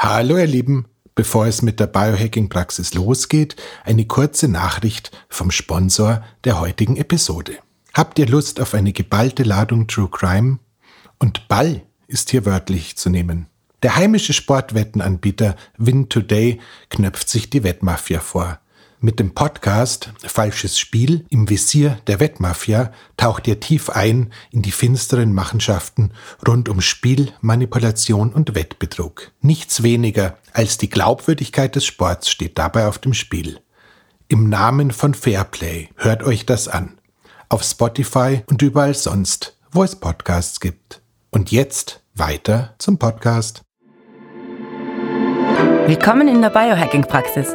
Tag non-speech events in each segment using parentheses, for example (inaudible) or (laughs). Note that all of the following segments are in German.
Hallo ihr Lieben, bevor es mit der Biohacking-Praxis losgeht, eine kurze Nachricht vom Sponsor der heutigen Episode. Habt ihr Lust auf eine geballte Ladung True Crime? Und Ball ist hier wörtlich zu nehmen. Der heimische Sportwettenanbieter Win Today knöpft sich die Wettmafia vor. Mit dem Podcast Falsches Spiel im Visier der Wettmafia taucht ihr tief ein in die finsteren Machenschaften rund um Spiel, Manipulation und Wettbetrug. Nichts weniger als die Glaubwürdigkeit des Sports steht dabei auf dem Spiel. Im Namen von Fairplay hört euch das an. Auf Spotify und überall sonst, wo es Podcasts gibt. Und jetzt weiter zum Podcast. Willkommen in der Biohacking-Praxis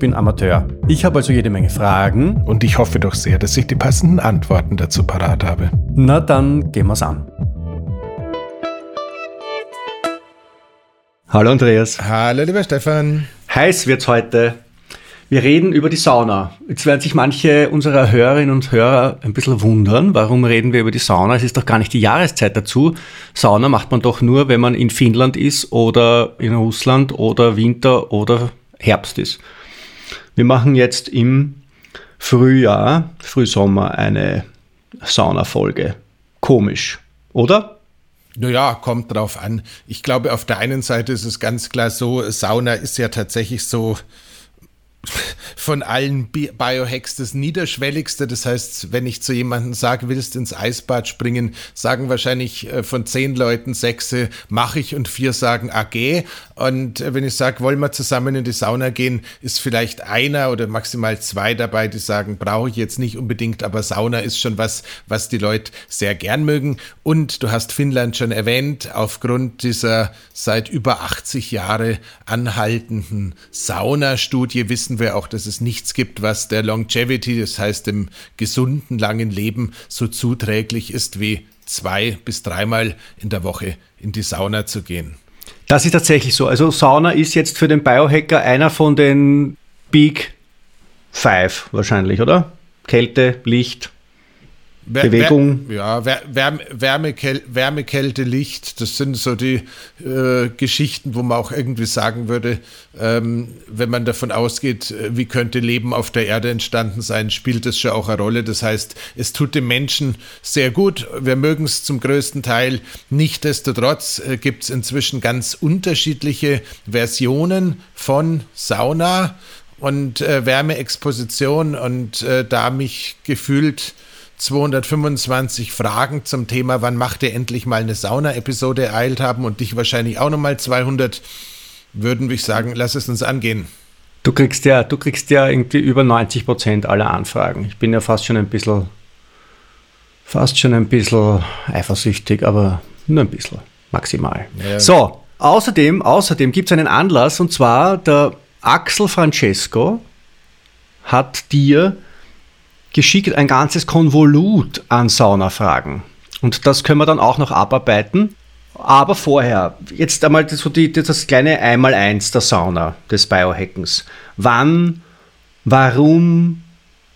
bin Amateur. Ich habe also jede Menge Fragen. Und ich hoffe doch sehr, dass ich die passenden Antworten dazu parat habe. Na dann gehen wir's an. Hallo Andreas. Hallo lieber Stefan. Heiß wird's heute. Wir reden über die Sauna. Jetzt werden sich manche unserer Hörerinnen und Hörer ein bisschen wundern, warum reden wir über die Sauna? Es ist doch gar nicht die Jahreszeit dazu. Sauna macht man doch nur, wenn man in Finnland ist oder in Russland oder Winter oder Herbst ist. Wir machen jetzt im Frühjahr, Frühsommer eine Saunafolge. Komisch, oder? Naja, kommt drauf an. Ich glaube, auf der einen Seite ist es ganz klar so, Sauna ist ja tatsächlich so von allen Biohacks das niederschwelligste. Das heißt, wenn ich zu jemandem sage, willst ins Eisbad springen, sagen wahrscheinlich äh, von zehn Leuten sechs mache ich und vier sagen AG. Und äh, wenn ich sage, wollen wir zusammen in die Sauna gehen, ist vielleicht einer oder maximal zwei dabei, die sagen, brauche ich jetzt nicht unbedingt, aber Sauna ist schon was, was die Leute sehr gern mögen. Und du hast Finnland schon erwähnt, aufgrund dieser seit über 80 Jahre anhaltenden Saunastudie wissen wissen wir auch, dass es nichts gibt, was der Longevity, das heißt dem gesunden, langen Leben, so zuträglich ist wie zwei bis dreimal in der Woche in die Sauna zu gehen. Das ist tatsächlich so. Also Sauna ist jetzt für den Biohacker einer von den Big Five wahrscheinlich, oder? Kälte, Licht, Bewegung. ja, Wärme, Wärme, Wärme, Kälte, Licht, das sind so die äh, Geschichten, wo man auch irgendwie sagen würde, ähm, wenn man davon ausgeht, äh, wie könnte Leben auf der Erde entstanden sein, spielt das schon auch eine Rolle. Das heißt, es tut dem Menschen sehr gut. Wir mögen es zum größten Teil. Nichtsdestotrotz äh, gibt es inzwischen ganz unterschiedliche Versionen von Sauna und äh, Wärmeexposition und äh, da mich gefühlt 225 Fragen zum Thema, wann macht ihr endlich mal eine Sauna-Episode ereilt haben und dich wahrscheinlich auch nochmal 200, würden wir sagen, lass es uns angehen. Du kriegst ja, du kriegst ja irgendwie über 90 Prozent aller Anfragen. Ich bin ja fast schon ein bisschen, fast schon ein bisschen eifersüchtig, aber nur ein bisschen, maximal. Ja. So, außerdem, außerdem gibt es einen Anlass und zwar der Axel Francesco hat dir geschickt ein ganzes Konvolut an Saunafragen. Und das können wir dann auch noch abarbeiten. Aber vorher, jetzt einmal so die, das kleine Einmaleins der Sauna des Biohackens. Wann, warum,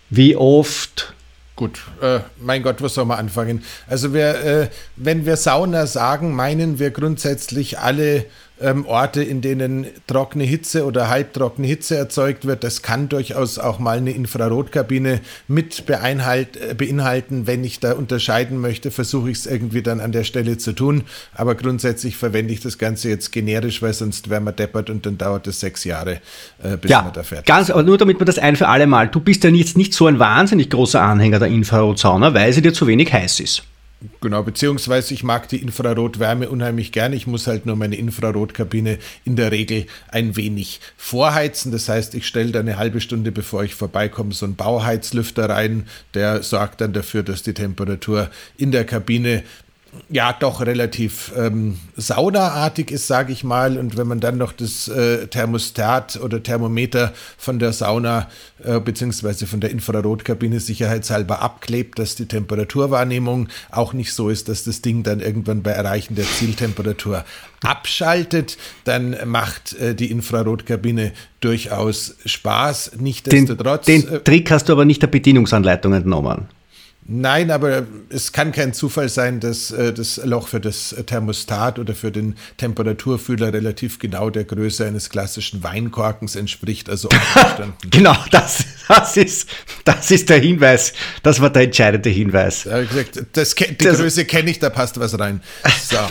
wie oft? Gut, äh, mein Gott, wo soll man anfangen? Also wir, äh, wenn wir Sauna sagen, meinen wir grundsätzlich alle ähm, Orte, in denen trockene Hitze oder halbtrockene Hitze erzeugt wird. Das kann durchaus auch mal eine Infrarotkabine mit äh, beinhalten. Wenn ich da unterscheiden möchte, versuche ich es irgendwie dann an der Stelle zu tun. Aber grundsätzlich verwende ich das Ganze jetzt generisch, weil sonst wären wir deppert und dann dauert es sechs Jahre, äh, bis ja, wir da fertig ganz, sind. Aber nur damit wir das ein für alle Mal. Du bist ja jetzt nicht so ein wahnsinnig großer Anhänger der Infrarotsauna, weil sie dir zu wenig heiß ist. Genau, beziehungsweise ich mag die Infrarotwärme unheimlich gerne. Ich muss halt nur meine Infrarotkabine in der Regel ein wenig vorheizen. Das heißt, ich stelle da eine halbe Stunde, bevor ich vorbeikomme, so einen Bauheizlüfter rein. Der sorgt dann dafür, dass die Temperatur in der Kabine ja doch relativ ähm, saunaartig ist, sage ich mal. Und wenn man dann noch das äh, Thermostat oder Thermometer von der Sauna äh, beziehungsweise von der Infrarotkabine sicherheitshalber abklebt, dass die Temperaturwahrnehmung auch nicht so ist, dass das Ding dann irgendwann bei Erreichen der Zieltemperatur abschaltet, dann macht äh, die Infrarotkabine durchaus Spaß. Nichtsdestotrotz. Den, den äh, Trick hast du aber nicht der Bedienungsanleitung entnommen. Nein, aber es kann kein Zufall sein, dass äh, das Loch für das Thermostat oder für den Temperaturfühler relativ genau der Größe eines klassischen Weinkorkens entspricht. Also (laughs) genau, das, das, ist, das ist der Hinweis. Das war der entscheidende Hinweis. Gesagt, das, die das, Größe kenne ich, da passt was rein. So. (laughs)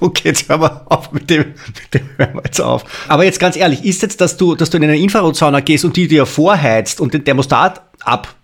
Okay, jetzt hören wir auf mit dem, mit dem hören wir jetzt auf. Aber jetzt ganz ehrlich, ist jetzt, dass du, dass du in eine Infrarotsauna gehst und die dir vorheizt und den Thermostat ab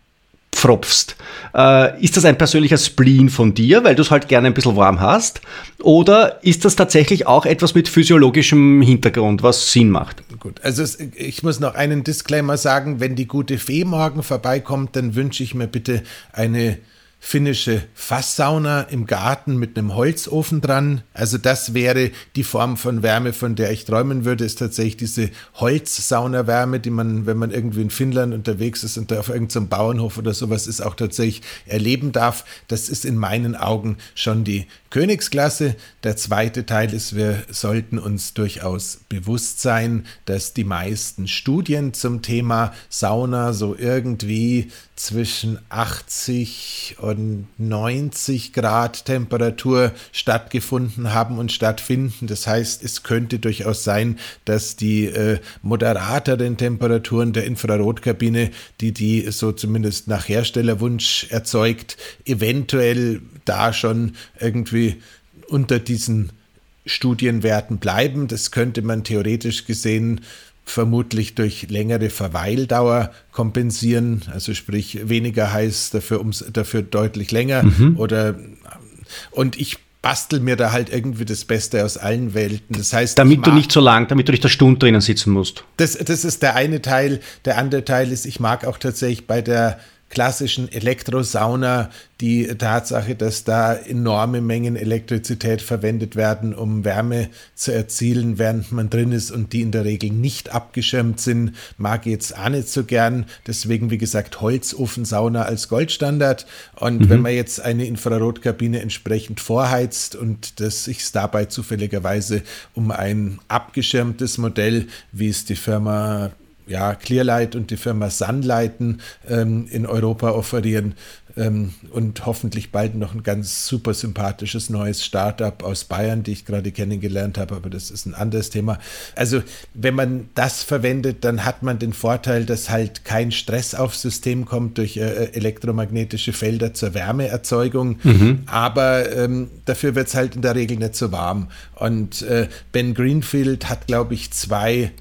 pfropfst. Äh, ist das ein persönlicher Spleen von dir, weil du es halt gerne ein bisschen warm hast? Oder ist das tatsächlich auch etwas mit physiologischem Hintergrund, was Sinn macht? Gut, also ich muss noch einen Disclaimer sagen, wenn die gute Fee morgen vorbeikommt, dann wünsche ich mir bitte eine finnische Fasssauna im Garten mit einem Holzofen dran. Also das wäre die Form von Wärme, von der ich träumen würde, ist tatsächlich diese Holzsaunawärme, die man, wenn man irgendwie in Finnland unterwegs ist und da auf irgendeinem Bauernhof oder sowas ist, auch tatsächlich erleben darf. Das ist in meinen Augen schon die Königsklasse. Der zweite Teil ist, wir sollten uns durchaus bewusst sein, dass die meisten Studien zum Thema Sauna so irgendwie zwischen 80 und 90 Grad Temperatur stattgefunden haben und stattfinden. Das heißt, es könnte durchaus sein, dass die äh, moderateren Temperaturen der Infrarotkabine, die die so zumindest nach Herstellerwunsch erzeugt, eventuell da schon irgendwie unter diesen Studienwerten bleiben. Das könnte man theoretisch gesehen vermutlich durch längere Verweildauer kompensieren, also sprich weniger heiß, dafür, ums, dafür deutlich länger mhm. oder und ich bastel mir da halt irgendwie das Beste aus allen Welten. Das heißt, damit du nicht so lang, damit du nicht eine Stunde drinnen sitzen musst. Das, das ist der eine Teil. Der andere Teil ist, ich mag auch tatsächlich bei der klassischen Elektrosauna die Tatsache, dass da enorme Mengen Elektrizität verwendet werden, um Wärme zu erzielen, während man drin ist und die in der Regel nicht abgeschirmt sind, mag ich jetzt auch nicht so gern. Deswegen, wie gesagt, Holzofensauna als Goldstandard. Und mhm. wenn man jetzt eine Infrarotkabine entsprechend vorheizt und das sich dabei zufälligerweise um ein abgeschirmtes Modell, wie es die Firma ja, Clearlight und die Firma Sunlighten ähm, in Europa offerieren ähm, und hoffentlich bald noch ein ganz super sympathisches neues Startup aus Bayern, die ich gerade kennengelernt habe, aber das ist ein anderes Thema. Also wenn man das verwendet, dann hat man den Vorteil, dass halt kein Stress aufs System kommt durch äh, äh elektromagnetische Felder zur Wärmeerzeugung, mhm. aber ähm, dafür wird es halt in der Regel nicht so warm. Und äh, Ben Greenfield hat, glaube ich, zwei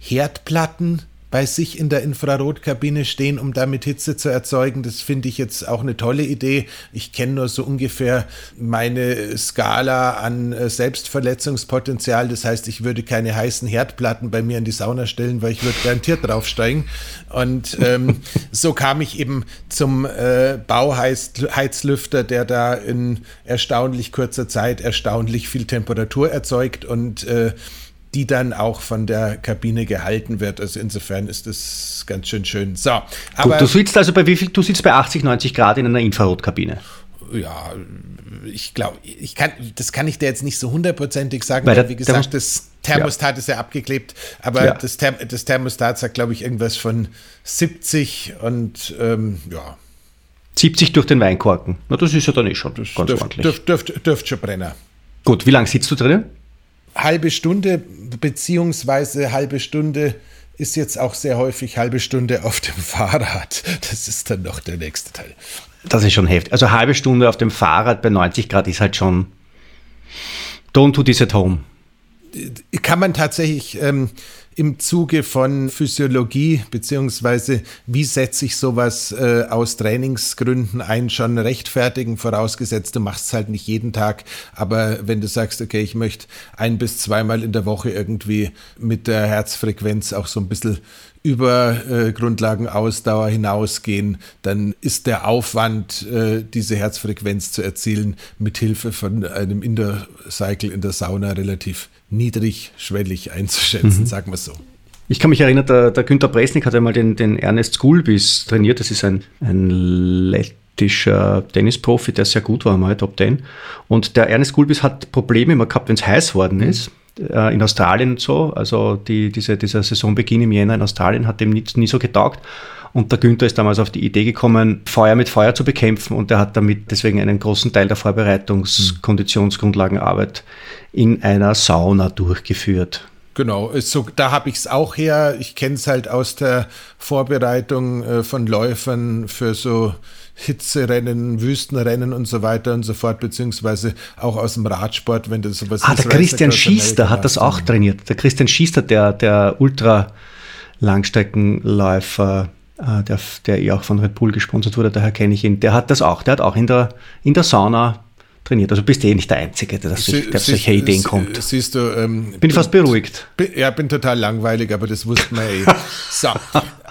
Herdplatten bei sich in der Infrarotkabine stehen, um damit Hitze zu erzeugen. Das finde ich jetzt auch eine tolle Idee. Ich kenne nur so ungefähr meine Skala an äh, Selbstverletzungspotenzial. Das heißt, ich würde keine heißen Herdplatten bei mir in die Sauna stellen, weil ich würde garantiert draufsteigen. Und ähm, (laughs) so kam ich eben zum äh, Bauheizlüfter, der da in erstaunlich kurzer Zeit erstaunlich viel Temperatur erzeugt und äh, die dann auch von der Kabine gehalten wird. Also insofern ist das ganz schön schön. So, aber Gut, du sitzt also bei wie viel? Du sitzt bei 80, 90 Grad in einer Infrarotkabine. Ja, ich glaube, ich kann, das kann ich dir jetzt nicht so hundertprozentig sagen, weil, weil wie gesagt, das Thermostat ja. ist ja abgeklebt, aber ja. das, Therm das, Thermostat sagt, glaube ich, irgendwas von 70 und ähm, ja. 70 durch den Weinkorken. Na, das ist ja dann eh schon das ganz dürft, ordentlich. Dürft, dürft, dürft schon Brenner. Gut, wie lange sitzt du drin? Halbe Stunde beziehungsweise halbe Stunde ist jetzt auch sehr häufig halbe Stunde auf dem (laughs) Fahrrad. Das ist dann noch der nächste Teil. Das ist schon heftig. Also halbe Stunde auf dem Fahrrad bei 90 Grad ist halt schon Don't do this at home. Kann man tatsächlich ähm, im Zuge von Physiologie, beziehungsweise wie setze ich sowas äh, aus Trainingsgründen ein, schon rechtfertigen, vorausgesetzt, du machst es halt nicht jeden Tag, aber wenn du sagst, okay, ich möchte ein bis zweimal in der Woche irgendwie mit der Herzfrequenz auch so ein bisschen über äh, Grundlagenausdauer hinausgehen, dann ist der Aufwand, äh, diese Herzfrequenz zu erzielen, mit Hilfe von einem Indoor-Cycle in der Sauna relativ niedrigschwellig einzuschätzen, mhm. sagen wir so. Ich kann mich erinnern, der, der Günter Bresnik hat einmal den, den Ernest Gulbis trainiert. Das ist ein, ein lettischer Tennisprofi, der sehr gut war, mal Top Ten. Und der Ernest Gulbis hat Probleme immer gehabt, wenn es heiß worden ist äh, in Australien und so. Also die, diese, dieser Saisonbeginn im Jänner in Australien hat dem nie, nie so getaugt. Und der Günther ist damals auf die Idee gekommen, Feuer mit Feuer zu bekämpfen und er hat damit deswegen einen großen Teil der Vorbereitungs-Konditionsgrundlagenarbeit in einer Sauna durchgeführt. Genau, so, da habe ich es auch her. Ich kenne es halt aus der Vorbereitung äh, von Läufern für so Hitzerennen, Wüstenrennen und so weiter und so fort, beziehungsweise auch aus dem Radsport, wenn das sowas Ah, der Christian Schiester hat das auch trainiert. Der Christian Schiester, der, der Ultra-Langstreckenläufer, äh, der, der eh auch von Red Bull gesponsert wurde, daher kenne ich ihn, der hat das auch. Der hat auch in der, in der Sauna trainiert. Also bist du eh nicht der Einzige, der, der solche Ideen kommt. Siehst du, ähm, bin fast beruhigt. Bin, ja, bin total langweilig, aber das wusste man eh. (laughs) so,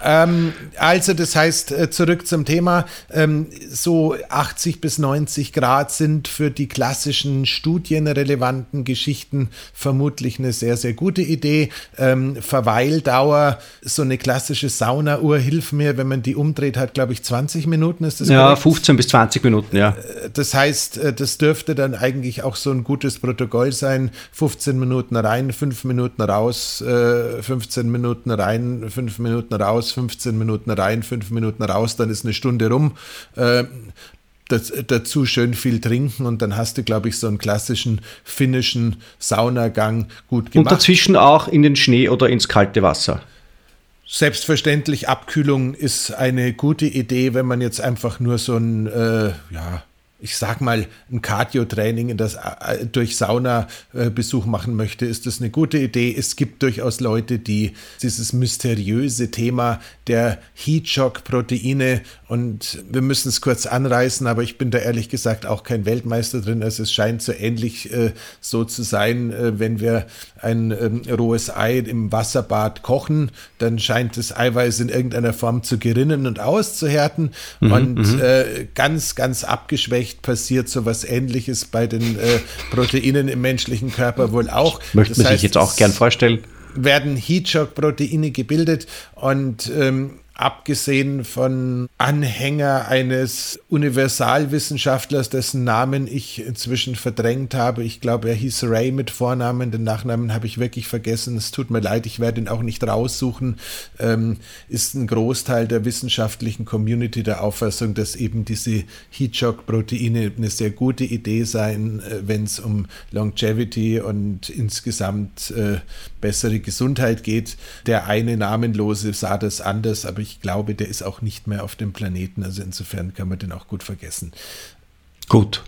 ähm, also das heißt, äh, zurück zum Thema, ähm, so 80 bis 90 Grad sind für die klassischen studienrelevanten Geschichten vermutlich eine sehr, sehr gute Idee. Ähm, Verweildauer, so eine klassische Saunauhr, hilft mir, wenn man die umdreht, hat glaube ich 20 Minuten, ist das Ja, korrekt? 15 bis 20 Minuten, ja. Äh, das heißt, äh, das dürfte dann eigentlich auch so ein gutes Protokoll sein, 15 Minuten rein, 5 Minuten raus, 15 Minuten rein, 5 Minuten raus, 15 Minuten rein, 5 Minuten raus, dann ist eine Stunde rum. Äh, das, dazu schön viel trinken und dann hast du, glaube ich, so einen klassischen finnischen Saunagang gut gemacht. Und dazwischen auch in den Schnee oder ins kalte Wasser. Selbstverständlich, Abkühlung ist eine gute Idee, wenn man jetzt einfach nur so ein, äh, ja, ich sag mal, ein Cardio-Training äh, durch Saunabesuch machen möchte, ist das eine gute Idee. Es gibt durchaus Leute, die dieses mysteriöse Thema der Heat-Shock-Proteine und wir müssen es kurz anreißen, aber ich bin da ehrlich gesagt auch kein Weltmeister drin. Also es scheint so ähnlich äh, so zu sein, äh, wenn wir ein ähm, rohes Ei im Wasserbad kochen, dann scheint das Eiweiß in irgendeiner Form zu gerinnen und auszuhärten mhm, und mhm. äh, ganz, ganz abgeschwächt Geschlecht passiert sowas ähnliches bei den äh, Proteinen im menschlichen Körper wohl auch. Möchte man sich jetzt auch gern vorstellen. Werden Heatshock-Proteine gebildet und ähm, abgesehen von Anhänger eines Universalwissenschaftlers, dessen Namen ich inzwischen verdrängt habe. Ich glaube, er hieß Ray mit Vornamen, den Nachnamen habe ich wirklich vergessen. Es tut mir leid, ich werde ihn auch nicht raussuchen. Ähm, ist ein Großteil der wissenschaftlichen Community der Auffassung, dass eben diese Heat-Shock-Proteine eine sehr gute Idee seien, äh, wenn es um Longevity und insgesamt äh, bessere Gesundheit geht. Der eine Namenlose sah das anders, aber ich glaube, der ist auch nicht mehr auf dem Planeten. Also insofern kann man den auch gut vergessen. Gut.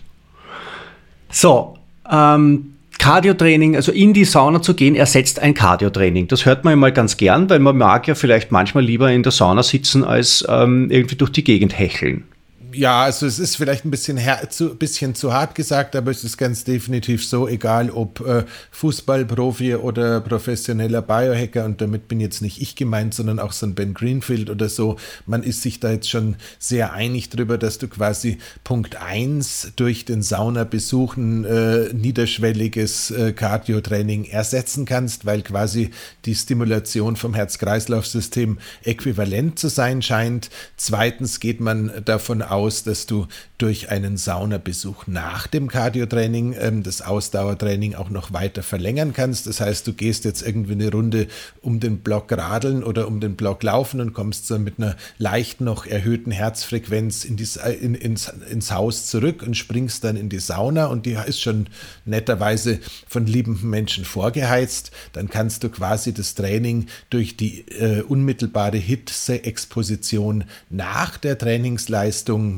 So, ähm, Cardio-Training, also in die Sauna zu gehen, ersetzt ein Cardio-Training. Das hört man immer ganz gern, weil man mag ja vielleicht manchmal lieber in der Sauna sitzen, als ähm, irgendwie durch die Gegend hecheln ja, also es ist vielleicht ein bisschen, zu, bisschen zu hart gesagt, aber es ist ganz definitiv so, egal ob äh, Fußballprofi oder professioneller Biohacker, und damit bin jetzt nicht ich gemeint, sondern auch so ein Ben Greenfield oder so, man ist sich da jetzt schon sehr einig darüber, dass du quasi Punkt 1 durch den Saunabesuch ein äh, niederschwelliges äh, Cardio-Training ersetzen kannst, weil quasi die Stimulation vom Herz-Kreislauf-System äquivalent zu sein scheint. Zweitens geht man davon aus, aus, dass du durch einen Saunabesuch nach dem Cardiotraining ähm, das Ausdauertraining auch noch weiter verlängern kannst. Das heißt, du gehst jetzt irgendwie eine Runde um den Block radeln oder um den Block laufen und kommst dann mit einer leicht noch erhöhten Herzfrequenz in die, in, ins, ins Haus zurück und springst dann in die Sauna und die ist schon netterweise von liebenden Menschen vorgeheizt. Dann kannst du quasi das Training durch die äh, unmittelbare Hitze-Exposition nach der Trainingsleistung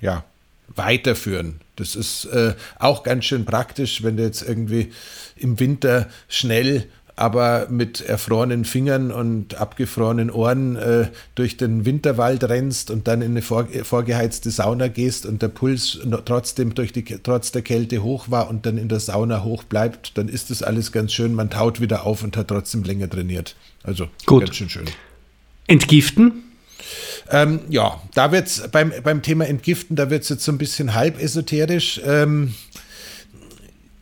ja, weiterführen. Das ist äh, auch ganz schön praktisch, wenn du jetzt irgendwie im Winter schnell aber mit erfrorenen Fingern und abgefrorenen Ohren äh, durch den Winterwald rennst und dann in eine vor, vorgeheizte Sauna gehst und der Puls trotzdem durch die, trotz der Kälte hoch war und dann in der Sauna hoch bleibt, dann ist das alles ganz schön. Man taut wieder auf und hat trotzdem länger trainiert. Also Gut. ganz schön schön. Entgiften? Ähm, ja, da wird es beim, beim Thema Entgiften, da wird es jetzt so ein bisschen halb esoterisch. Ähm,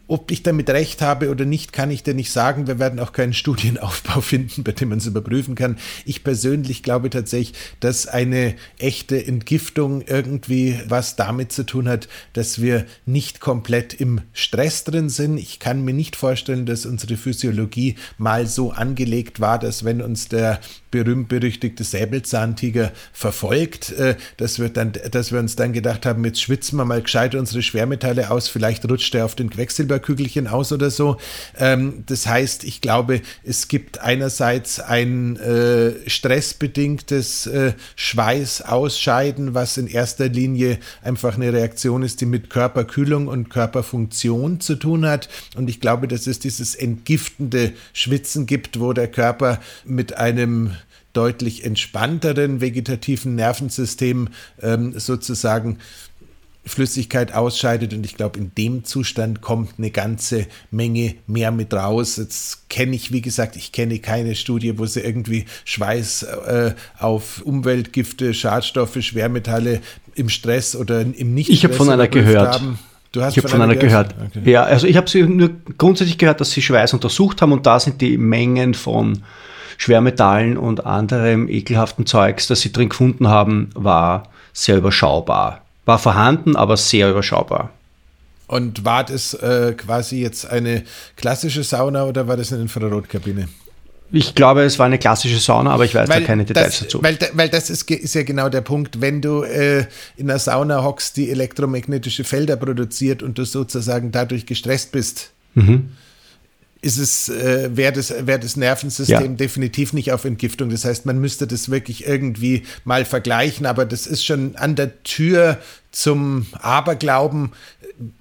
ob ich damit recht habe oder nicht, kann ich dir nicht sagen. Wir werden auch keinen (laughs) Studienaufbau finden, bei dem man es überprüfen kann. Ich persönlich glaube tatsächlich, dass eine echte Entgiftung irgendwie was damit zu tun hat, dass wir nicht komplett im Stress drin sind. Ich kann mir nicht vorstellen, dass unsere Physiologie mal so angelegt war, dass wenn uns der berühmt-berüchtigte Säbelzahntiger verfolgt, äh, dass, wir dann, dass wir uns dann gedacht haben, jetzt schwitzen wir mal gescheit unsere Schwermetalle aus, vielleicht rutscht er auf den Quecksilberkügelchen aus oder so. Ähm, das heißt, ich glaube, es gibt einerseits ein äh, stressbedingtes äh, Schweißausscheiden, was in erster Linie einfach eine Reaktion ist, die mit Körperkühlung und Körperfunktion zu tun hat. Und ich glaube, dass es dieses entgiftende Schwitzen gibt, wo der Körper mit einem deutlich entspannteren vegetativen Nervensystem ähm, sozusagen Flüssigkeit ausscheidet und ich glaube, in dem Zustand kommt eine ganze Menge mehr mit raus. Jetzt kenne ich, wie gesagt, ich kenne keine Studie, wo sie irgendwie Schweiß äh, auf Umweltgifte, Schadstoffe, Schwermetalle im Stress oder im nicht Ich habe von einer gehört. Haben. Du hast ich habe von, einer gehört. gehört. Okay. Ja, also ich habe sie nur grundsätzlich gehört, dass sie Schweiß untersucht haben und da sind die Mengen von Schwermetallen und anderem ekelhaften Zeugs, das sie drin gefunden haben, war sehr überschaubar. War vorhanden, aber sehr überschaubar. Und war das äh, quasi jetzt eine klassische Sauna oder war das eine Infrarotkabine? Ich glaube, es war eine klassische Sauna, aber ich weiß weil da keine Details das, dazu. Weil, weil das ist, ist, ja genau der Punkt, wenn du äh, in einer Sauna hockst, die elektromagnetische Felder produziert und du sozusagen dadurch gestresst bist, mhm ist es, äh, wäre das, wär das Nervensystem ja. definitiv nicht auf Entgiftung. Das heißt, man müsste das wirklich irgendwie mal vergleichen, aber das ist schon an der Tür zum Aberglauben.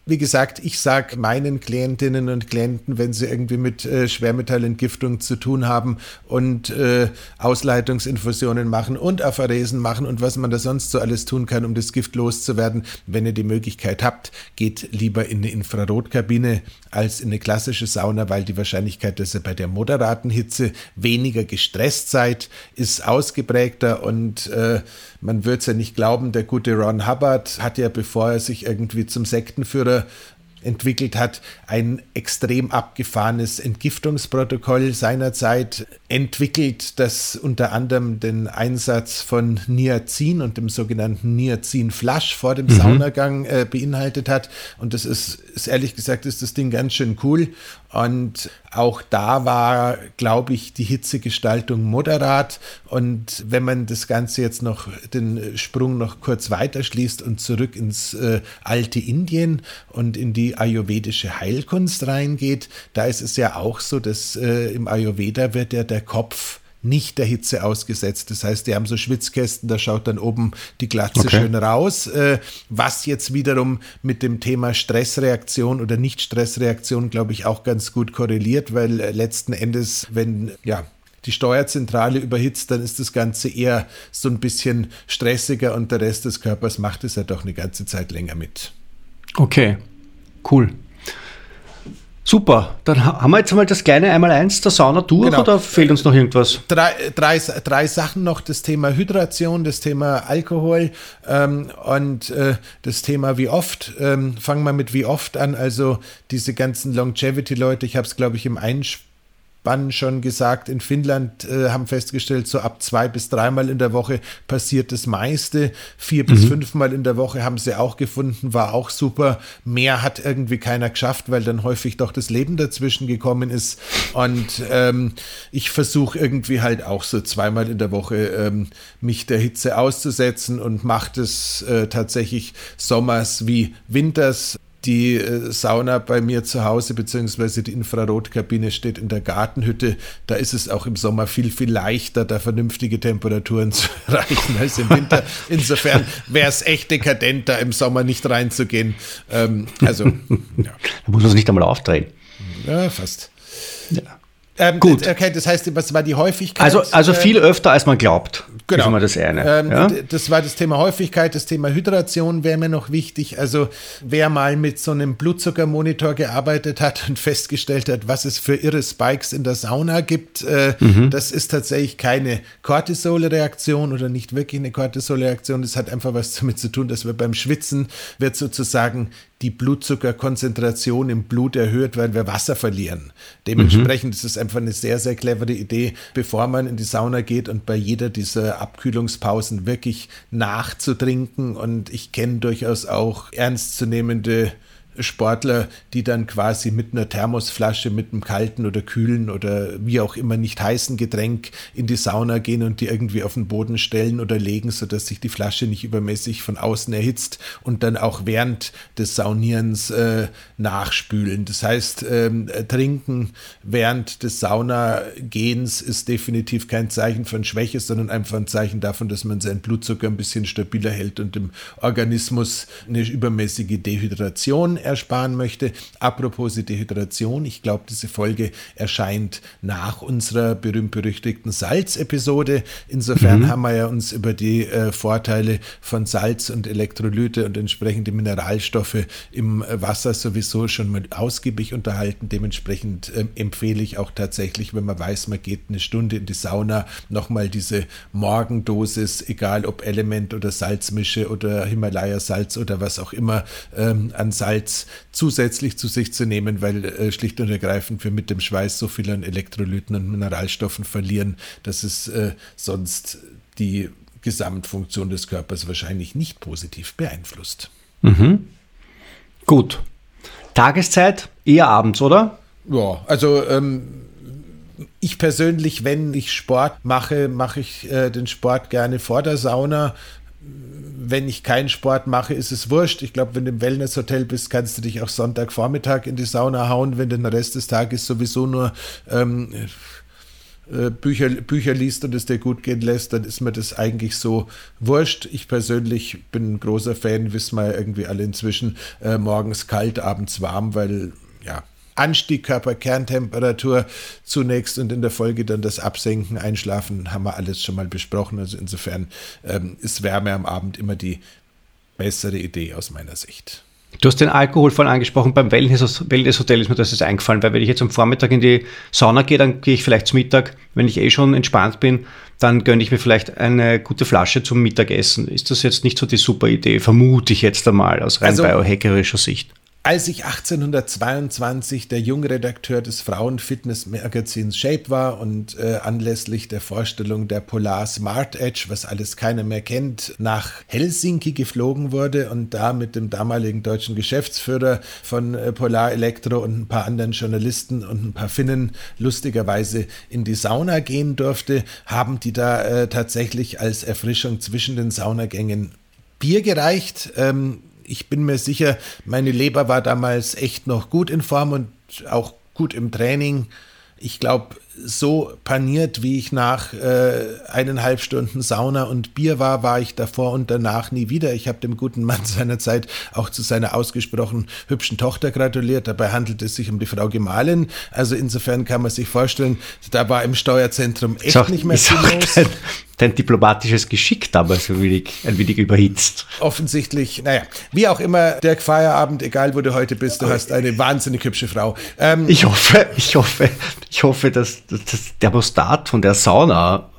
Wie gesagt, ich sage meinen Klientinnen und Klienten, wenn sie irgendwie mit äh, Schwermetallentgiftung zu tun haben und äh, Ausleitungsinfusionen machen und Apharesen machen und was man da sonst so alles tun kann, um das Gift loszuwerden, wenn ihr die Möglichkeit habt, geht lieber in eine Infrarotkabine als in eine klassische Sauna, weil die Wahrscheinlichkeit, dass ihr bei der moderaten Hitze weniger gestresst seid, ist ausgeprägter und äh, man wird es ja nicht glauben, der gute Ron Hubbard hat ja, bevor er sich irgendwie zum Sektenführer entwickelt hat, ein extrem abgefahrenes Entgiftungsprotokoll seinerzeit entwickelt, das unter anderem den Einsatz von Niacin und dem sogenannten Niacin-Flasch vor dem mhm. Saunagang äh, beinhaltet hat. Und das ist, ist, ehrlich gesagt, ist das Ding ganz schön cool. Und auch da war, glaube ich, die Hitzegestaltung moderat. Und wenn man das Ganze jetzt noch, den Sprung noch kurz weiter schließt und zurück ins äh, alte Indien und in die ayurvedische Heilkunst reingeht, da ist es ja auch so, dass äh, im Ayurveda wird ja der Kopf nicht der Hitze ausgesetzt. Das heißt, die haben so Schwitzkästen, da schaut dann oben die Glatze okay. schön raus, äh, was jetzt wiederum mit dem Thema Stressreaktion oder Nicht-Stressreaktion, glaube ich, auch ganz gut korreliert, weil äh, letzten Endes, wenn ja die Steuerzentrale überhitzt, dann ist das Ganze eher so ein bisschen stressiger und der Rest des Körpers macht es ja doch eine ganze Zeit länger mit. Okay, cool. Super, dann haben wir jetzt mal das kleine Einmal-Eins der Sauna durch genau. oder fehlt uns noch irgendwas? Drei, drei, drei Sachen noch, das Thema Hydration, das Thema Alkohol ähm, und äh, das Thema wie oft. Ähm, fangen wir mit wie oft an, also diese ganzen Longevity-Leute, ich habe es glaube ich im Einspruch Bann schon gesagt, in Finnland äh, haben festgestellt, so ab zwei bis dreimal in der Woche passiert das meiste. Vier mhm. bis fünfmal in der Woche haben sie auch gefunden, war auch super. Mehr hat irgendwie keiner geschafft, weil dann häufig doch das Leben dazwischen gekommen ist. Und ähm, ich versuche irgendwie halt auch so zweimal in der Woche ähm, mich der Hitze auszusetzen und mache das äh, tatsächlich sommers wie winters die äh, Sauna bei mir zu Hause, beziehungsweise die Infrarotkabine steht in der Gartenhütte. Da ist es auch im Sommer viel, viel leichter, da vernünftige Temperaturen (laughs) zu erreichen als im Winter. Insofern wäre es echt dekadent, da im Sommer nicht reinzugehen. Ähm, also, (laughs) ja. Da muss man es nicht einmal aufdrehen. Ja, fast. Ja. Ähm, Gut. Okay, das heißt, was war die Häufigkeit? Also, also viel öfter, als man glaubt. Genau. Immer das eine. Ähm, ja? Das war das Thema Häufigkeit, das Thema Hydration wäre mir noch wichtig. Also wer mal mit so einem Blutzuckermonitor gearbeitet hat und (laughs) festgestellt hat, was es für irre Spikes in der Sauna gibt, äh, mhm. das ist tatsächlich keine Cortisol-Reaktion oder nicht wirklich eine Cortisol-Reaktion. Das hat einfach was damit zu tun, dass wir beim Schwitzen wird sozusagen die Blutzuckerkonzentration im Blut erhöht, weil wir Wasser verlieren. Dementsprechend mhm. ist es einfach eine sehr, sehr clevere Idee, bevor man in die Sauna geht und bei jeder dieser Abkühlungspausen wirklich nachzutrinken. Und ich kenne durchaus auch ernstzunehmende Sportler, die dann quasi mit einer Thermosflasche, mit einem kalten oder kühlen oder wie auch immer nicht heißen Getränk in die Sauna gehen und die irgendwie auf den Boden stellen oder legen, sodass sich die Flasche nicht übermäßig von außen erhitzt und dann auch während des Saunierens äh, nachspülen. Das heißt, ähm, trinken während des Saunagehens ist definitiv kein Zeichen von Schwäche, sondern einfach ein Zeichen davon, dass man seinen Blutzucker ein bisschen stabiler hält und dem Organismus eine übermäßige Dehydration ersparen möchte. Apropos Dehydration, ich glaube, diese Folge erscheint nach unserer berühmt-berüchtigten Salz-Episode. Insofern mhm. haben wir ja uns über die äh, Vorteile von Salz und Elektrolyte und entsprechende Mineralstoffe im Wasser sowieso schon mal ausgiebig unterhalten. Dementsprechend äh, empfehle ich auch tatsächlich, wenn man weiß, man geht eine Stunde in die Sauna, nochmal diese Morgendosis, egal ob Element oder Salzmische oder Himalaya-Salz oder was auch immer ähm, an Salz zusätzlich zu sich zu nehmen, weil äh, schlicht und ergreifend wir mit dem Schweiß so viel an Elektrolyten und Mineralstoffen verlieren, dass es äh, sonst die Gesamtfunktion des Körpers wahrscheinlich nicht positiv beeinflusst. Mhm. Gut. Tageszeit eher abends, oder? Ja, also ähm, ich persönlich, wenn ich Sport mache, mache ich äh, den Sport gerne vor der Sauna wenn ich keinen Sport mache, ist es wurscht. Ich glaube, wenn du im Wellnesshotel bist, kannst du dich auch Sonntagvormittag in die Sauna hauen, wenn du den Rest des Tages sowieso nur ähm, äh, Bücher, Bücher liest und es dir gut gehen lässt, dann ist mir das eigentlich so wurscht. Ich persönlich bin ein großer Fan, wissen wir irgendwie alle inzwischen, äh, morgens kalt, abends warm, weil ja, Anstieg Körperkerntemperatur zunächst und in der Folge dann das Absenken, Einschlafen, haben wir alles schon mal besprochen. Also insofern ähm, ist Wärme am Abend immer die bessere Idee aus meiner Sicht. Du hast den Alkohol vorhin angesprochen, beim Wellness-Hotel ist mir das jetzt eingefallen, weil wenn ich jetzt am Vormittag in die Sauna gehe, dann gehe ich vielleicht zum Mittag, wenn ich eh schon entspannt bin, dann gönne ich mir vielleicht eine gute Flasche zum Mittagessen. Ist das jetzt nicht so die super Idee, vermute ich jetzt einmal aus rein also, biohackerischer Sicht? Als ich 1822 der Jungredakteur des Frauenfitnessmagazins Shape war und äh, anlässlich der Vorstellung der Polar Smart Edge, was alles keiner mehr kennt, nach Helsinki geflogen wurde und da mit dem damaligen deutschen Geschäftsführer von äh, Polar Elektro und ein paar anderen Journalisten und ein paar Finnen lustigerweise in die Sauna gehen durfte, haben die da äh, tatsächlich als Erfrischung zwischen den Saunagängen Bier gereicht. Ähm, ich bin mir sicher, meine Leber war damals echt noch gut in Form und auch gut im Training. Ich glaube, so paniert, wie ich nach äh, eineinhalb Stunden Sauna und Bier war, war ich davor und danach nie wieder. Ich habe dem guten Mann (laughs) seinerzeit auch zu seiner ausgesprochen hübschen Tochter gratuliert. Dabei handelt es sich um die Frau Gemahlin. Also insofern kann man sich vorstellen, da war im Steuerzentrum echt auch, nicht mehr viel los dein diplomatisches Geschick damals ein wenig, ein wenig überhitzt. Offensichtlich, naja, wie auch immer, Dirk Feierabend, egal wo du heute bist, du hast eine wahnsinnig hübsche Frau. Ähm, ich hoffe, ich hoffe, ich hoffe, dass, dass das Thermostat von der Sauna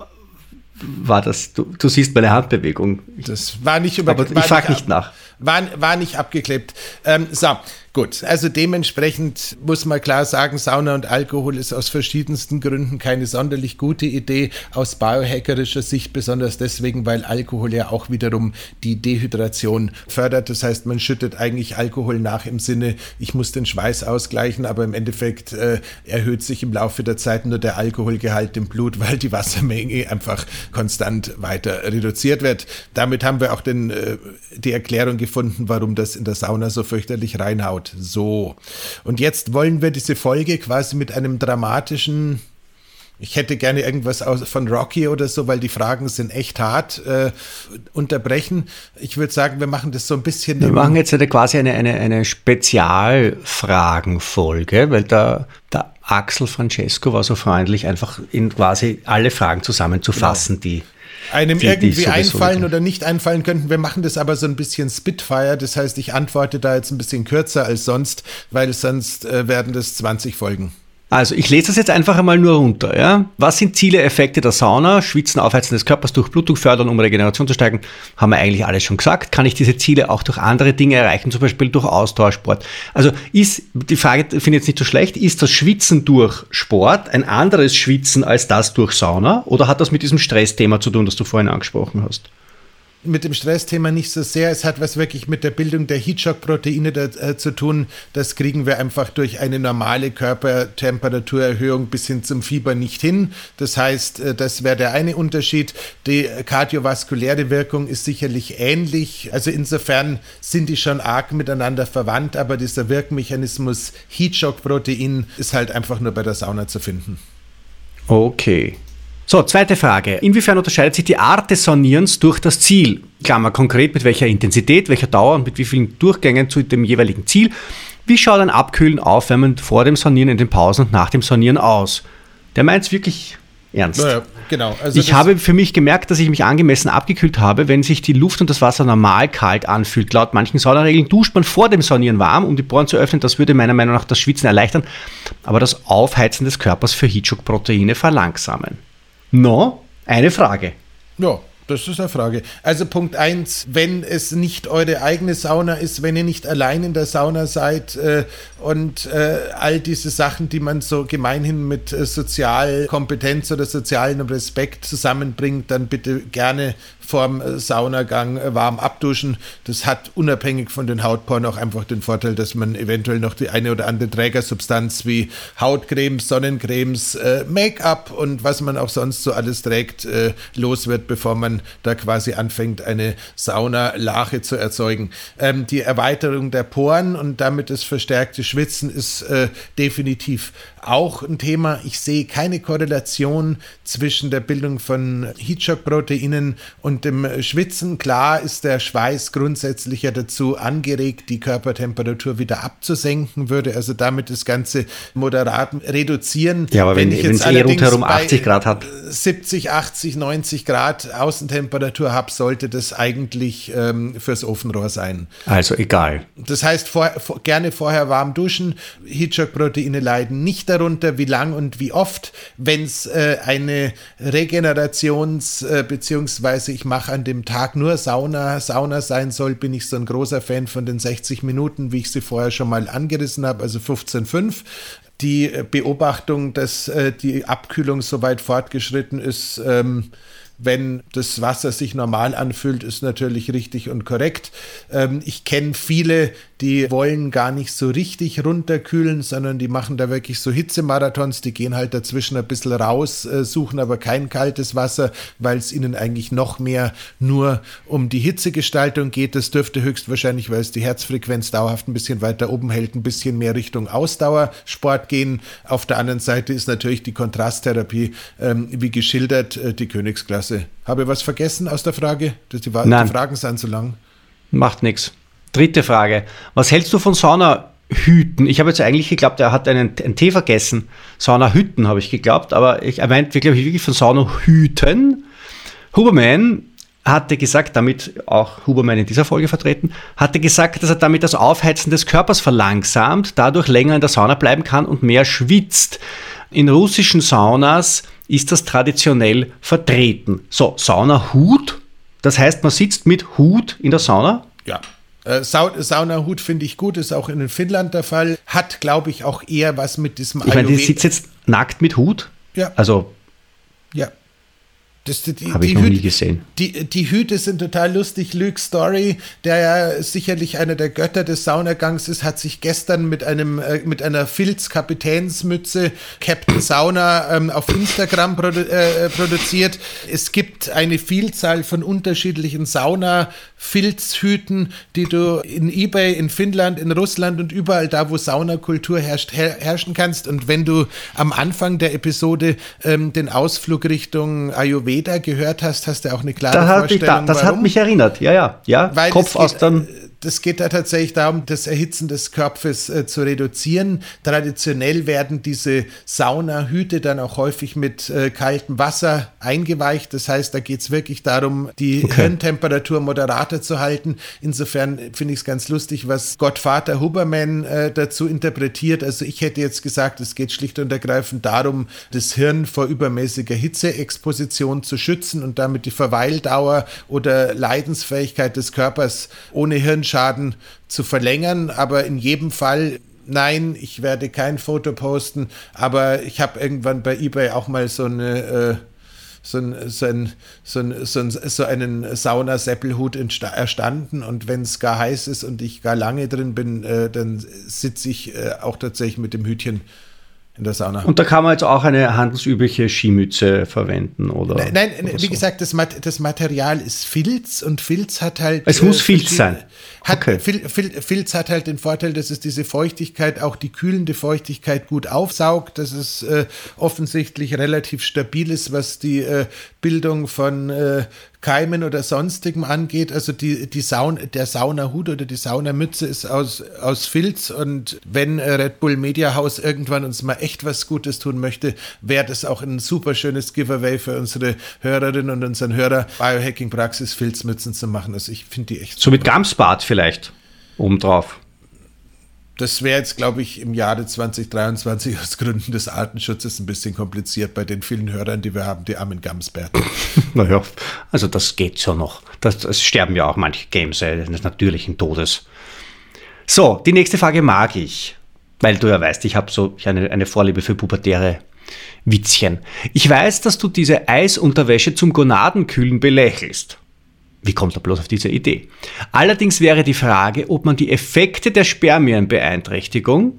war das, du, du siehst meine Handbewegung. Das war nicht über, Aber ich frage nicht nach. War, war nicht abgeklebt. Ähm, so, Gut, also dementsprechend muss man klar sagen, Sauna und Alkohol ist aus verschiedensten Gründen keine sonderlich gute Idee aus biohackerischer Sicht, besonders deswegen, weil Alkohol ja auch wiederum die Dehydration fördert. Das heißt, man schüttet eigentlich Alkohol nach im Sinne, ich muss den Schweiß ausgleichen, aber im Endeffekt äh, erhöht sich im Laufe der Zeit nur der Alkoholgehalt im Blut, (laughs) weil die Wassermenge einfach konstant weiter reduziert wird. Damit haben wir auch den, äh, die Erklärung gefunden, warum das in der Sauna so fürchterlich reinhaut. So. Und jetzt wollen wir diese Folge quasi mit einem dramatischen Ich hätte gerne irgendwas aus, von Rocky oder so, weil die Fragen sind echt hart. Äh, unterbrechen. Ich würde sagen, wir machen das so ein bisschen. Wir machen jetzt eine, quasi eine, eine, eine Spezialfragenfolge, weil da, der Axel Francesco war so freundlich, einfach in quasi alle Fragen zusammenzufassen, genau. die einem die, irgendwie die einfallen oder nicht einfallen könnten. Wir machen das aber so ein bisschen Spitfire. Das heißt, ich antworte da jetzt ein bisschen kürzer als sonst, weil sonst äh, werden das 20 Folgen. Also ich lese das jetzt einfach einmal nur runter. Ja? Was sind Ziele, Effekte der Sauna? Schwitzen, Aufheizen des Körpers, durch Blutung fördern, um Regeneration zu steigen. Haben wir eigentlich alles schon gesagt. Kann ich diese Ziele auch durch andere Dinge erreichen, zum Beispiel durch Ausdauersport? Also ist, die Frage finde ich jetzt nicht so schlecht, ist das Schwitzen durch Sport ein anderes Schwitzen als das durch Sauna? Oder hat das mit diesem Stressthema zu tun, das du vorhin angesprochen hast? Mit dem Stressthema nicht so sehr. Es hat was wirklich mit der Bildung der Heatshock-Proteine äh, zu tun. Das kriegen wir einfach durch eine normale Körpertemperaturerhöhung bis hin zum Fieber nicht hin. Das heißt, äh, das wäre der eine Unterschied. Die kardiovaskuläre Wirkung ist sicherlich ähnlich. Also insofern sind die schon arg miteinander verwandt, aber dieser Wirkmechanismus Heatshock-Protein ist halt einfach nur bei der Sauna zu finden. Okay. So, zweite Frage. Inwiefern unterscheidet sich die Art des Saunierens durch das Ziel? Klammer konkret mit welcher Intensität, welcher Dauer und mit wie vielen Durchgängen zu dem jeweiligen Ziel? Wie schaut ein Abkühlen, Aufwärmen vor dem Saunieren in den Pausen und nach dem Saunieren aus? Der meint es wirklich ernst. Naja, genau. Also ich habe für mich gemerkt, dass ich mich angemessen abgekühlt habe, wenn sich die Luft und das Wasser normal kalt anfühlt. Laut manchen Saunaregeln duscht man vor dem Saunieren warm, um die Poren zu öffnen. Das würde meiner Meinung nach das Schwitzen erleichtern, aber das Aufheizen des Körpers für Heatshock-Proteine verlangsamen. No, eine Frage. Ja, das ist eine Frage. Also Punkt 1, wenn es nicht eure eigene Sauna ist, wenn ihr nicht allein in der Sauna seid äh, und äh, all diese Sachen, die man so gemeinhin mit äh, Sozialkompetenz oder sozialem Respekt zusammenbringt, dann bitte gerne vorm äh, Saunagang äh, warm abduschen. Das hat unabhängig von den Hautporen auch einfach den Vorteil, dass man eventuell noch die eine oder andere Trägersubstanz wie Hautcremes, Sonnencremes, äh, Make-up und was man auch sonst so alles trägt, äh, los wird, bevor man da quasi anfängt, eine Saunalache zu erzeugen. Ähm, die Erweiterung der Poren und damit das verstärkte Schwitzen ist äh, definitiv auch ein Thema. Ich sehe keine Korrelation zwischen der Bildung von Heatshock-Proteinen und dem Schwitzen. Klar ist der Schweiß grundsätzlich ja dazu angeregt, die Körpertemperatur wieder abzusenken, würde also damit das Ganze moderat reduzieren. Ja, aber wenn, wenn ich jetzt eh rundherum 80 Grad hat. 70, 80, 90 Grad Außentemperatur habe, sollte das eigentlich ähm, fürs Ofenrohr sein. Also egal. Das heißt, vor, vor, gerne vorher warm duschen. Heatshock-Proteine leiden nicht darunter, wie lang und wie oft. Wenn es äh, eine Regenerations- äh, beziehungsweise ich mache an dem Tag nur Sauna, Sauna sein soll, bin ich so ein großer Fan von den 60 Minuten, wie ich sie vorher schon mal angerissen habe, also 15,5 die Beobachtung, dass äh, die Abkühlung so weit fortgeschritten ist, ähm, wenn das Wasser sich normal anfühlt, ist natürlich richtig und korrekt. Ähm, ich kenne viele, die wollen gar nicht so richtig runterkühlen, sondern die machen da wirklich so Hitzemarathons, die gehen halt dazwischen ein bisschen raus, äh, suchen aber kein kaltes Wasser, weil es ihnen eigentlich noch mehr nur um die Hitzegestaltung geht. Das dürfte höchstwahrscheinlich, weil es die Herzfrequenz dauerhaft ein bisschen weiter oben hält, ein bisschen mehr Richtung Ausdauersport gehen. Auf der anderen Seite ist natürlich die Kontrasttherapie, ähm, wie geschildert, äh, die Königsklasse. Habe ich was vergessen aus der Frage? Die, die Fragen sind so lang. Macht nichts. Dritte Frage. Was hältst du von Saunahüten? Ich habe jetzt eigentlich geglaubt, er hat einen, einen Tee vergessen. Saunahüten habe ich geglaubt, aber ich, er meint wirklich, wirklich von Saunahüten. Huberman hatte gesagt, damit auch Huberman in dieser Folge vertreten, hatte gesagt, dass er damit das Aufheizen des Körpers verlangsamt, dadurch länger in der Sauna bleiben kann und mehr schwitzt. In russischen Saunas ist das traditionell vertreten. So, Saunahut, das heißt, man sitzt mit Hut in der Sauna? Ja, äh, Saunahut finde ich gut, ist auch in Finnland der Fall. Hat, glaube ich, auch eher was mit diesem Ich meine, die sitzt jetzt nackt mit Hut? Ja. Also. Ja. Habe ich noch Hüte, nie gesehen. Die, die Hüte sind total lustig. Luke Story, der ja sicherlich einer der Götter des Saunagangs ist, hat sich gestern mit einem äh, mit einer Filz-Kapitänsmütze Captain Sauna ähm, auf Instagram produ äh, produziert. Es gibt eine Vielzahl von unterschiedlichen Sauna-Filzhüten, die du in eBay, in Finnland, in Russland und überall da, wo Saunakultur herrscht, her herrschen kannst. Und wenn du am Anfang der Episode ähm, den Ausflug Richtung Ayurveda Ayurveda gehört hast, hast du auch eine klare da Vorstellung. Da, das warum? hat mich erinnert, ja, ja, ja. Weil Kopf aus dann das geht da tatsächlich darum, das Erhitzen des Körpers äh, zu reduzieren. Traditionell werden diese Saunahüte dann auch häufig mit äh, kaltem Wasser eingeweicht. Das heißt, da geht es wirklich darum, die okay. Hirntemperatur moderater zu halten. Insofern finde ich es ganz lustig, was Gottvater Huberman äh, dazu interpretiert. Also ich hätte jetzt gesagt, es geht schlicht und ergreifend darum, das Hirn vor übermäßiger Hitzeexposition zu schützen und damit die Verweildauer oder Leidensfähigkeit des Körpers ohne Hirn Schaden zu verlängern. Aber in jedem Fall nein, ich werde kein Foto posten, aber ich habe irgendwann bei eBay auch mal so eine äh, so, ein, so, ein, so, ein, so, ein, so einen Saunaseppelhut erstanden und wenn es gar heiß ist und ich gar lange drin bin, äh, dann sitze ich äh, auch tatsächlich mit dem Hütchen in der Sauna. Und da kann man jetzt auch eine handelsübliche Skimütze verwenden, oder? Nein, nein oder wie so. gesagt, das, das, Material ist Filz und Filz hat halt. Es äh, muss Filz sein. Hat, okay. Fil, Fil, Filz hat halt den Vorteil, dass es diese Feuchtigkeit, auch die kühlende Feuchtigkeit gut aufsaugt, dass es äh, offensichtlich relativ stabil ist, was die äh, Bildung von äh, Keimen oder sonstigem angeht. Also die, die Saun der Saunahut oder die Saunamütze ist aus, aus Filz und wenn Red Bull Media House irgendwann uns mal echt was Gutes tun möchte, wäre das auch ein super schönes Giveaway für unsere Hörerinnen und unseren Hörer, Biohacking Praxis Filzmützen zu machen. Also ich finde die echt So super. mit Gamsbart vielleicht obendrauf das wäre jetzt, glaube ich, im Jahre 2023 aus Gründen des Artenschutzes ein bisschen kompliziert bei den vielen Hörern, die wir haben, die armen Gamsbärten. (laughs) naja, also das geht schon noch. Das, das sterben ja auch manche Games eines natürlichen Todes. So, die nächste Frage mag ich, weil du ja weißt, ich habe so eine, eine Vorliebe für pubertäre Witzchen. Ich weiß, dass du diese Eisunterwäsche zum Gonadenkühlen belächelst. Wie kommt er bloß auf diese Idee? Allerdings wäre die Frage, ob man die Effekte der Spermienbeeinträchtigung,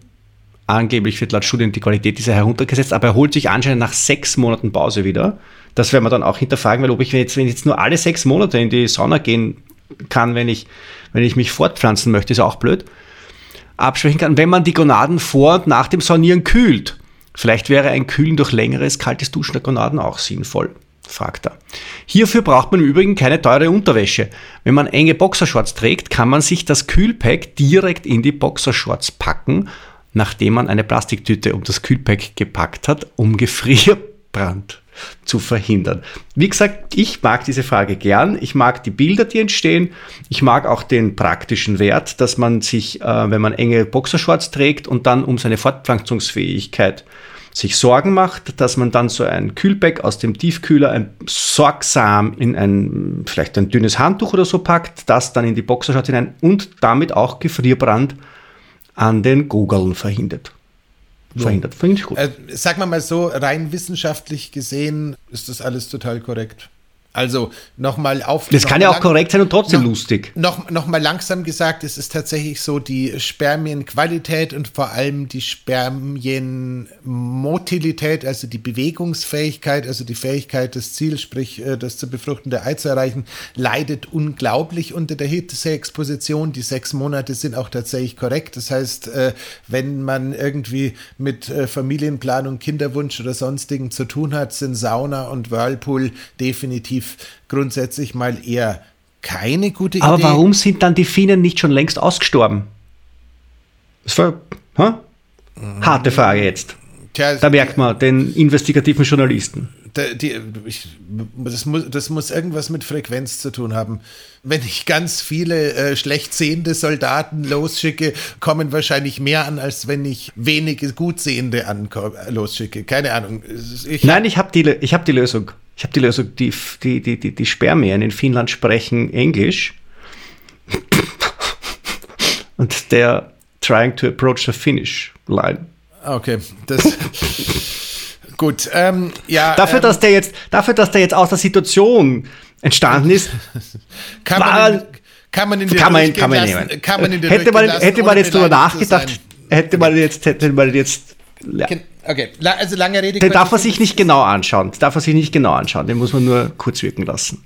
angeblich wird laut Studien die Qualität dieser heruntergesetzt, aber er holt sich anscheinend nach sechs Monaten Pause wieder. Das werden wir dann auch hinterfragen, weil ob ich jetzt, wenn ich jetzt nur alle sechs Monate in die Sauna gehen kann, wenn ich, wenn ich mich fortpflanzen möchte, ist auch blöd, abschwächen kann, wenn man die Gonaden vor und nach dem Saunieren kühlt. Vielleicht wäre ein Kühlen durch längeres kaltes Duschen der Gonaden auch sinnvoll fragt er. Hierfür braucht man im Übrigen keine teure Unterwäsche. Wenn man enge Boxershorts trägt, kann man sich das Kühlpack direkt in die Boxershorts packen, nachdem man eine Plastiktüte um das Kühlpack gepackt hat, um (laughs) Gefrierbrand zu verhindern. Wie gesagt, ich mag diese Frage gern. Ich mag die Bilder, die entstehen. Ich mag auch den praktischen Wert, dass man sich, äh, wenn man enge Boxershorts trägt und dann um seine Fortpflanzungsfähigkeit sich Sorgen macht, dass man dann so ein Kühlpack aus dem Tiefkühler ein, sorgsam in ein, vielleicht ein dünnes Handtuch oder so packt, das dann in die Boxershorts hinein und damit auch Gefrierbrand an den Gurgeln verhindert. Verhindert, finde ich gut. Äh, sagen wir mal so, rein wissenschaftlich gesehen ist das alles total korrekt. Also nochmal auf. Das noch kann ja auch korrekt sein und trotzdem noch, lustig. Noch, noch mal langsam gesagt, es ist tatsächlich so die Spermienqualität und vor allem die Spermienmotilität, also die Bewegungsfähigkeit, also die Fähigkeit, das Ziel, sprich äh, das zu befruchtende Ei zu erreichen, leidet unglaublich unter der Hitzeexposition. Die sechs Monate sind auch tatsächlich korrekt. Das heißt, äh, wenn man irgendwie mit äh, Familienplanung, Kinderwunsch oder sonstigen zu tun hat, sind Sauna und Whirlpool definitiv grundsätzlich mal eher keine gute Idee. Aber warum sind dann die Finnen nicht schon längst ausgestorben? Das war ha? harte Frage jetzt. Tja, da merkt man den investigativen Journalisten. Die, ich, das, muss, das muss irgendwas mit Frequenz zu tun haben. Wenn ich ganz viele äh, schlecht sehende Soldaten losschicke, kommen wahrscheinlich mehr an, als wenn ich wenige gut sehende losschicke. Keine Ahnung. Ich Nein, ich habe die, hab die Lösung. Ich habe die Lösung, die, die, die, die, die Spermien in Finnland sprechen Englisch. Und der trying to approach the finish line. Okay, das, Gut, ähm, ja. Dafür, ähm, dass der jetzt, dafür, dass der jetzt aus der Situation entstanden ist, kann war- man, in- kann man in dir kann man, kann man nehmen. Kann man in hätte man, hätte man jetzt drüber nachgedacht, hätte man jetzt, hätte man jetzt, ja. Okay, also lange Rede. Den darf man sich nicht genau anschauen. Den darf man sich nicht genau anschauen. Den muss man nur kurz wirken lassen.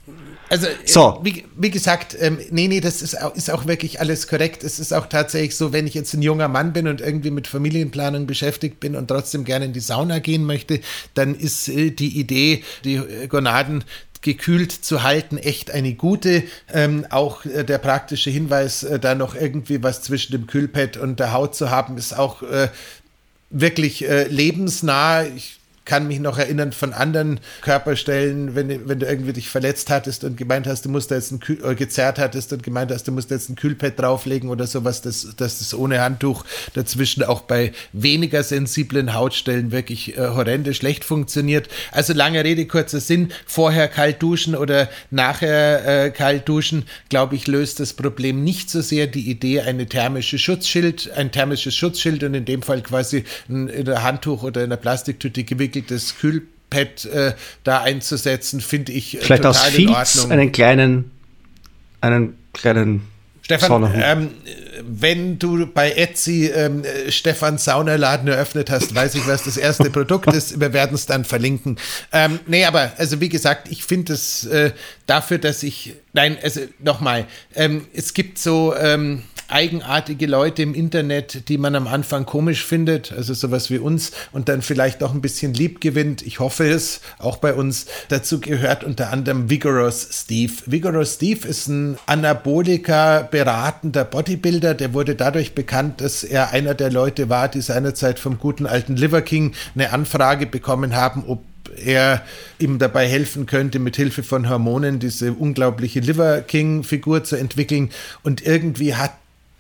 Also, So. äh, wie, wie gesagt, ähm, nee, nee, das ist auch, ist auch wirklich alles korrekt. Es ist auch tatsächlich so, wenn ich jetzt ein junger Mann bin und irgendwie mit Familienplanung beschäftigt bin und trotzdem gerne in die Sauna gehen möchte, dann ist äh, die Idee, die äh, Gonaden gekühlt zu halten, echt eine gute. Ähm, auch äh, der praktische Hinweis, äh, da noch irgendwie was zwischen dem Kühlpad und der Haut zu haben, ist auch äh, wirklich äh, lebensnah. Ich kann mich noch erinnern von anderen Körperstellen, wenn, wenn du irgendwie dich verletzt hattest und gemeint hast, du musst da jetzt ein Kühl, äh, gezerrt hattest und gemeint hast, du musst jetzt ein Kühlpad drauflegen oder sowas, dass, dass das ohne Handtuch dazwischen auch bei weniger sensiblen Hautstellen wirklich äh, horrende schlecht funktioniert. Also lange Rede, kurzer Sinn, vorher kalt duschen oder nachher äh, kalt duschen, glaube ich, löst das Problem nicht so sehr. Die Idee, eine thermische Schutzschild, ein thermisches Schutzschild und in dem Fall quasi ein, in der Handtuch oder in der Plastiktüte gewickeltes Kühlpad äh, da einzusetzen, finde ich äh, Vielleicht total aus in Filz Ordnung. einen kleinen, einen kleinen Stefan, ähm, wenn du bei Etsy ähm, äh, Stefans Saunaladen eröffnet hast, weiß ich, was das erste (laughs) Produkt ist. Wir werden es dann verlinken. Ähm, nee, aber also wie gesagt, ich finde es äh, dafür, dass ich, nein, also nochmal, ähm, es gibt so ähm, eigenartige Leute im Internet, die man am Anfang komisch findet, also sowas wie uns und dann vielleicht auch ein bisschen lieb gewinnt. Ich hoffe es, auch bei uns. Dazu gehört unter anderem Vigorous Steve. Vigorous Steve ist ein Anabolika beratender Bodybuilder, der wurde dadurch bekannt, dass er einer der Leute war, die seinerzeit vom guten alten Liver King eine Anfrage bekommen haben, ob er ihm dabei helfen könnte, mit Hilfe von Hormonen diese unglaubliche Liver King-Figur zu entwickeln. Und irgendwie hat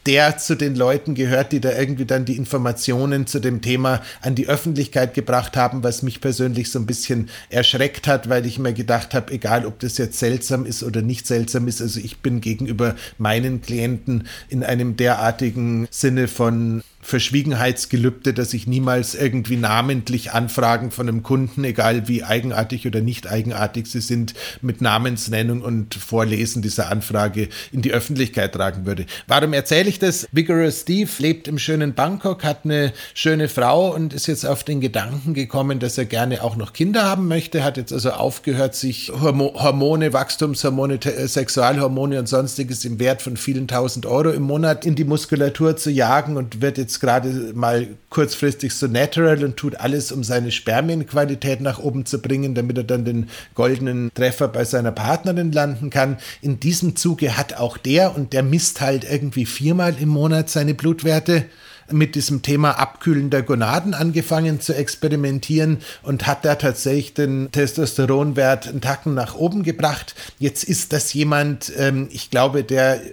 der zu den Leuten gehört, die da irgendwie dann die Informationen zu dem Thema an die Öffentlichkeit gebracht haben, was mich persönlich so ein bisschen erschreckt hat, weil ich mir gedacht habe, egal ob das jetzt seltsam ist oder nicht seltsam ist, also ich bin gegenüber meinen Klienten in einem derartigen Sinne von Verschwiegenheitsgelübde, dass ich niemals irgendwie namentlich Anfragen von einem Kunden, egal wie eigenartig oder nicht eigenartig sie sind, mit Namensnennung und Vorlesen dieser Anfrage in die Öffentlichkeit tragen würde. Warum erzähle ich das? Vigorous Steve lebt im schönen Bangkok, hat eine schöne Frau und ist jetzt auf den Gedanken gekommen, dass er gerne auch noch Kinder haben möchte, hat jetzt also aufgehört, sich Hormo Hormone, Wachstumshormone, äh, Sexualhormone und sonstiges im Wert von vielen tausend Euro im Monat in die Muskulatur zu jagen und wird jetzt gerade mal kurzfristig so natural und tut alles, um seine Spermienqualität nach oben zu bringen, damit er dann den goldenen Treffer bei seiner Partnerin landen kann. In diesem Zuge hat auch der und der misst halt irgendwie viermal im Monat seine Blutwerte mit diesem Thema Abkühlen der Gonaden angefangen zu experimentieren und hat da tatsächlich den Testosteronwert einen Tacken nach oben gebracht. Jetzt ist das jemand, ähm, ich glaube, der äh,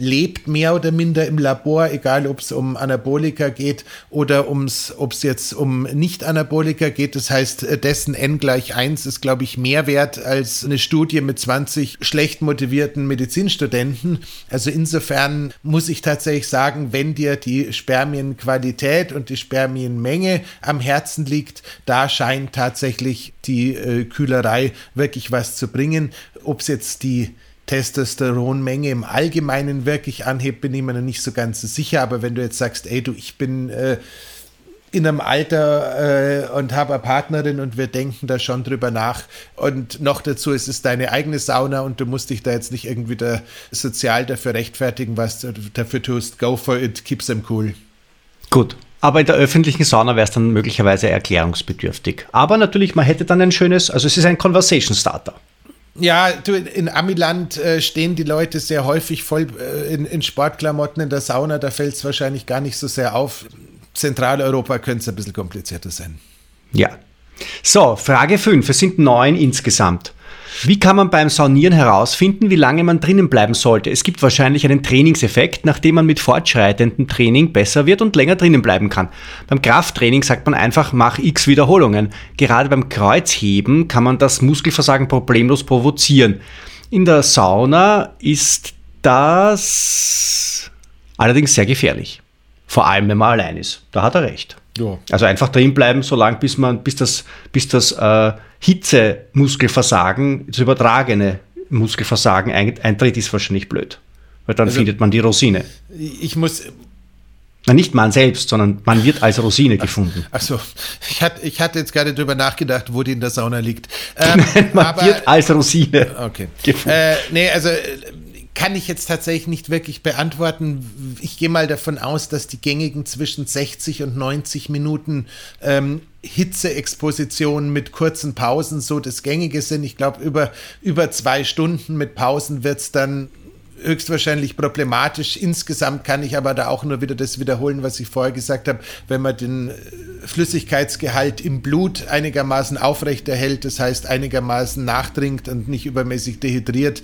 lebt mehr oder minder im Labor, egal ob es um Anabolika geht oder ob es jetzt um Nicht-Anabolika geht. Das heißt, äh, dessen N gleich 1 ist, glaube ich, mehr wert als eine Studie mit 20 schlecht motivierten Medizinstudenten. Also insofern muss ich tatsächlich sagen, wenn dir die Spermienqualität und die Spermienmenge am Herzen liegt, da scheint tatsächlich die äh, Kühlerei wirklich was zu bringen. Ob es jetzt die Testosteronmenge im Allgemeinen wirklich anhebt, bin ich mir noch nicht so ganz sicher. Aber wenn du jetzt sagst, ey du, ich bin äh, in einem Alter äh, und habe eine Partnerin und wir denken da schon drüber nach. Und noch dazu ist es deine eigene Sauna und du musst dich da jetzt nicht irgendwie da sozial dafür rechtfertigen, was du dafür tust. Go for it, keep them cool. Gut. Aber in der öffentlichen Sauna wäre es dann möglicherweise erklärungsbedürftig. Aber natürlich, man hätte dann ein schönes, also es ist ein Conversation Starter. Ja, du, in Amiland äh, stehen die Leute sehr häufig voll äh, in, in Sportklamotten in der Sauna. Da fällt es wahrscheinlich gar nicht so sehr auf. Zentraleuropa könnte es ein bisschen komplizierter sein. Ja. So, Frage 5. Es sind neun insgesamt. Wie kann man beim Saunieren herausfinden, wie lange man drinnen bleiben sollte? Es gibt wahrscheinlich einen Trainingseffekt, nachdem man mit fortschreitendem Training besser wird und länger drinnen bleiben kann. Beim Krafttraining sagt man einfach, mach x Wiederholungen. Gerade beim Kreuzheben kann man das Muskelversagen problemlos provozieren. In der Sauna ist das allerdings sehr gefährlich. Vor allem, wenn man allein ist. Da hat er recht. Ja. Also einfach drin bleiben, solange bis man, bis das, bis das äh, Hitzemuskelversagen, das übertragene Muskelversagen eintritt, ist wahrscheinlich blöd. Weil dann also, findet man die Rosine. Ich muss. Na, nicht man selbst, sondern man wird als Rosine gefunden. Achso, ich hatte, ich hatte jetzt gerade drüber nachgedacht, wo die in der Sauna liegt. Ähm, (laughs) man aber, wird als Rosine okay. gefunden. Äh, nee, also kann ich jetzt tatsächlich nicht wirklich beantworten. Ich gehe mal davon aus, dass die gängigen zwischen 60 und 90 Minuten ähm, Hitzeexposition mit kurzen Pausen so das Gängige sind. Ich glaube, über, über zwei Stunden mit Pausen wird es dann höchstwahrscheinlich problematisch. Insgesamt kann ich aber da auch nur wieder das wiederholen, was ich vorher gesagt habe. Wenn man den äh, Flüssigkeitsgehalt im Blut einigermaßen aufrechterhält, das heißt einigermaßen nachtrinkt und nicht übermäßig dehydriert,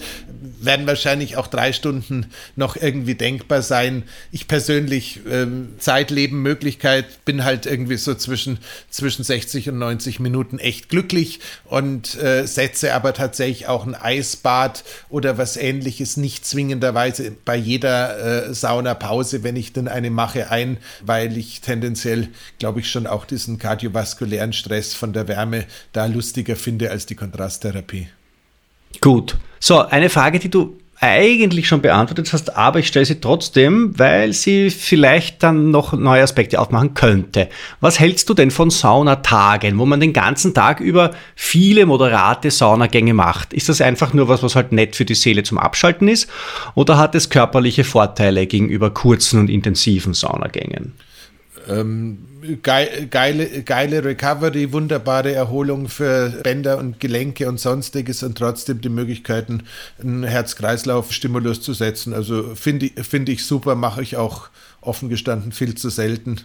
werden wahrscheinlich auch drei Stunden noch irgendwie denkbar sein. Ich persönlich, ähm, Zeit, Möglichkeit, bin halt irgendwie so zwischen, zwischen 60 und 90 Minuten echt glücklich und äh, setze aber tatsächlich auch ein Eisbad oder was ähnliches nicht zwingenderweise bei jeder äh, Saunapause, wenn ich denn eine mache, ein, weil ich tendenziell, glaube ich, schon auch diesen kardiovaskulären Stress von der Wärme da lustiger finde als die Kontrasttherapie. Gut. So, eine Frage, die du eigentlich schon beantwortet hast, aber ich stelle sie trotzdem, weil sie vielleicht dann noch neue Aspekte aufmachen könnte. Was hältst du denn von Saunatagen, wo man den ganzen Tag über viele moderate Saunagänge macht? Ist das einfach nur was, was halt nett für die Seele zum Abschalten ist? Oder hat es körperliche Vorteile gegenüber kurzen und intensiven Saunagängen? Ähm, geile, geile Recovery, wunderbare Erholung für Bänder und Gelenke und sonstiges und trotzdem die Möglichkeiten, einen Herz-Kreislauf-Stimulus zu setzen. Also finde find ich super, mache ich auch offen gestanden viel zu selten.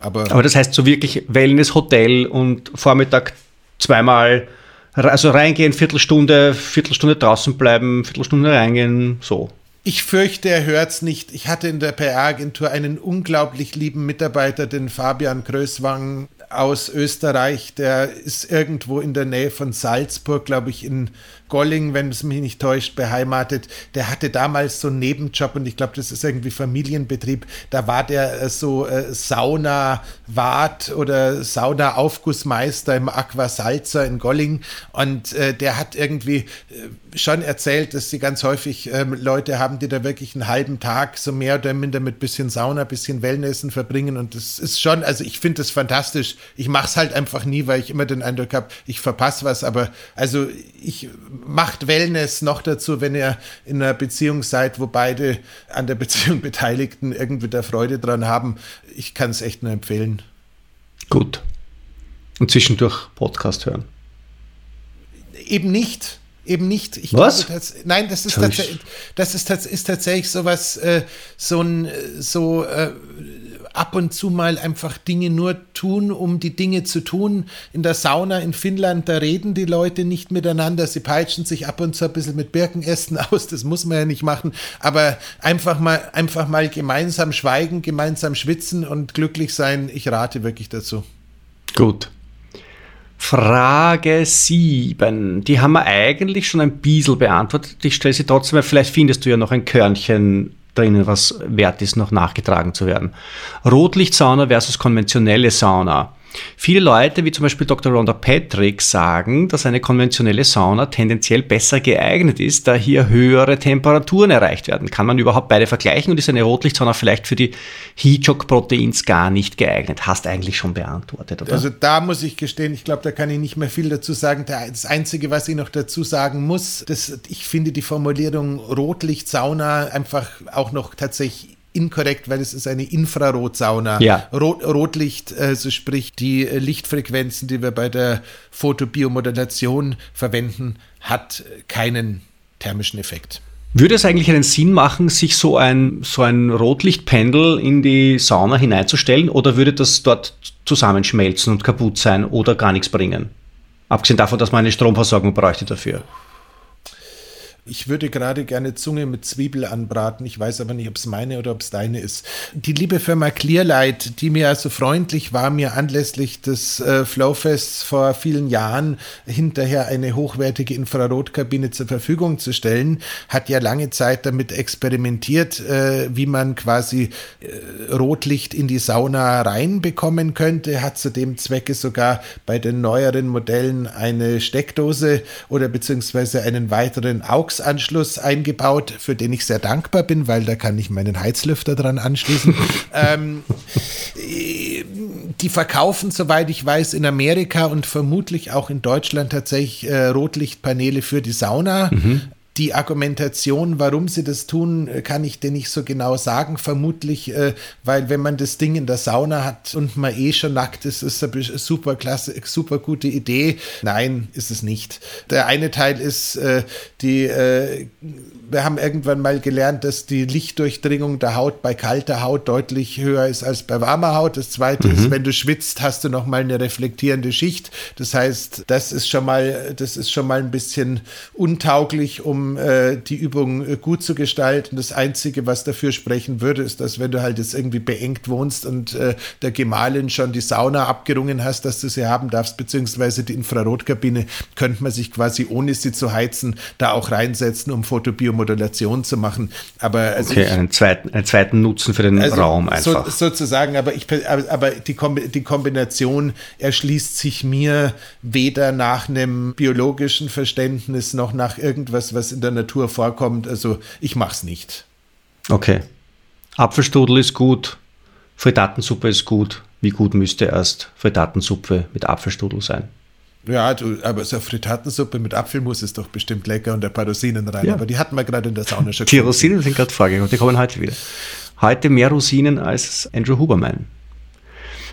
Aber, Aber das heißt so wirklich Wellness-Hotel und Vormittag zweimal, also reingehen, Viertelstunde, Viertelstunde draußen bleiben, Viertelstunde reingehen, so. Ich fürchte, er hört es nicht. Ich hatte in der PR-Agentur einen unglaublich lieben Mitarbeiter, den Fabian Größwang aus Österreich. Der ist irgendwo in der Nähe von Salzburg, glaube ich, in Golling, wenn es mich nicht täuscht, beheimatet. Der hatte damals so einen Nebenjob und ich glaube, das ist irgendwie Familienbetrieb. Da war der äh, so äh, Sauna-Wart oder Sauna-Aufgussmeister im Aqua Salza in Golling und äh, der hat irgendwie äh, schon erzählt, dass sie ganz häufig ähm, Leute haben, die da wirklich einen halben Tag so mehr oder minder mit bisschen Sauna, bisschen Wellnessen verbringen und das ist schon, also ich finde das fantastisch. Ich mache es halt einfach nie, weil ich immer den Eindruck habe, ich verpasse was, aber also ich macht Wellness noch dazu, wenn ihr in einer Beziehung seid, wo beide an der Beziehung (laughs) Beteiligten irgendwie da Freude dran haben. Ich kann es echt nur empfehlen. Gut. Und zwischendurch Podcast hören. Eben nicht. Eben nicht. Ich Was? Glaube, das, nein, das ist, tatsächlich, das ist, ist tatsächlich sowas, äh, so ein, so, äh, ab und zu mal einfach Dinge nur tun, um die Dinge zu tun. In der Sauna in Finnland, da reden die Leute nicht miteinander. Sie peitschen sich ab und zu ein bisschen mit Birkenästen (laughs) aus. Das muss man ja nicht machen. Aber einfach mal, einfach mal gemeinsam schweigen, gemeinsam schwitzen und glücklich sein. Ich rate wirklich dazu. Gut. Frage 7. Die haben wir eigentlich schon ein bisschen beantwortet. Ich stelle sie trotzdem, weil vielleicht findest du ja noch ein Körnchen drinnen, was wert ist, noch nachgetragen zu werden. Rotlichtsauna versus konventionelle Sauna. Viele Leute, wie zum Beispiel Dr. Rhonda Patrick, sagen, dass eine konventionelle Sauna tendenziell besser geeignet ist, da hier höhere Temperaturen erreicht werden. Kann man überhaupt beide vergleichen und ist eine Rotlichtsauna vielleicht für die Heat-Shock-Proteins gar nicht geeignet? Hast eigentlich schon beantwortet, oder? Also da muss ich gestehen, ich glaube, da kann ich nicht mehr viel dazu sagen. Das Einzige, was ich noch dazu sagen muss, das, ich finde die Formulierung Rotlichtsauna einfach auch noch tatsächlich inkorrekt, weil es ist eine Infrarotsauna. Ja. Rot, Rotlicht, also sprich die äh, Lichtfrequenzen, die wir bei der Fotobiomodulation verwenden, hat keinen thermischen Effekt. Würde es eigentlich einen Sinn machen, sich so ein, so ein Rotlichtpendel in die Sauna hineinzustellen oder würde das dort zusammenschmelzen und kaputt sein oder gar nichts bringen? Abgesehen davon, dass man eine Stromversorgung bräuchte dafür. Ich würde gerade gerne Zunge mit Zwiebel anbraten. Ich weiß aber nicht, ob es meine oder ob es deine ist. Die liebe Firma Clearlight, die mir also freundlich war, mir anlässlich des äh, Flowfests vor vielen Jahren hinterher eine hochwertige Infrarotkabine zur Verfügung zu stellen, hat ja lange Zeit damit experimentiert, äh, wie man quasi äh, Rotlicht in die Sauna reinbekommen könnte. Hat zu dem Zwecke sogar bei den neueren Modellen eine Steckdose oder beziehungsweise einen weiteren AUX Anschluss eingebaut, für den ich sehr dankbar bin, weil da kann ich meinen Heizlüfter dran anschließen. (laughs) ähm, die verkaufen, soweit ich weiß, in Amerika und vermutlich auch in Deutschland tatsächlich äh, Rotlichtpaneele für die Sauna. Mhm. Die Argumentation, warum sie das tun, kann ich dir nicht so genau sagen. Vermutlich, äh, weil wenn man das Ding in der Sauna hat und man eh schon nackt ist, ist es eine super klasse, super gute Idee. Nein, ist es nicht. Der eine Teil ist äh, die äh, wir haben irgendwann mal gelernt, dass die Lichtdurchdringung der Haut bei kalter Haut deutlich höher ist als bei warmer Haut. Das zweite mhm. ist, wenn du schwitzt, hast du noch mal eine reflektierende Schicht. Das heißt, das ist schon mal, das ist schon mal ein bisschen untauglich, um äh, die Übung äh, gut zu gestalten. Das einzige, was dafür sprechen würde, ist, dass wenn du halt jetzt irgendwie beengt wohnst und äh, der Gemahlin schon die Sauna abgerungen hast, dass du sie haben darfst, beziehungsweise die Infrarotkabine, könnte man sich quasi ohne sie zu heizen da auch reinsetzen, um Photobiometrie Modulation zu machen. Aber also okay, ich, einen, zweiten, einen zweiten Nutzen für den also Raum einfach. So, sozusagen, aber, ich, aber die, die Kombination erschließt sich mir weder nach einem biologischen Verständnis noch nach irgendwas, was in der Natur vorkommt. Also ich mache es nicht. Okay. Apfelstrudel ist gut, Frittatensuppe ist gut. Wie gut müsste erst Frittatensuppe mit Apfelstrudel sein? Ja, du, aber so eine Frittatensuppe mit Apfelmus ist doch bestimmt lecker und ein paar Rosinen rein. Ja. Aber die hatten wir gerade in der Sauna schon. Die. Rosinen sind gerade vorgekommen, die kommen heute wieder. Heute mehr Rosinen als Andrew Huberman.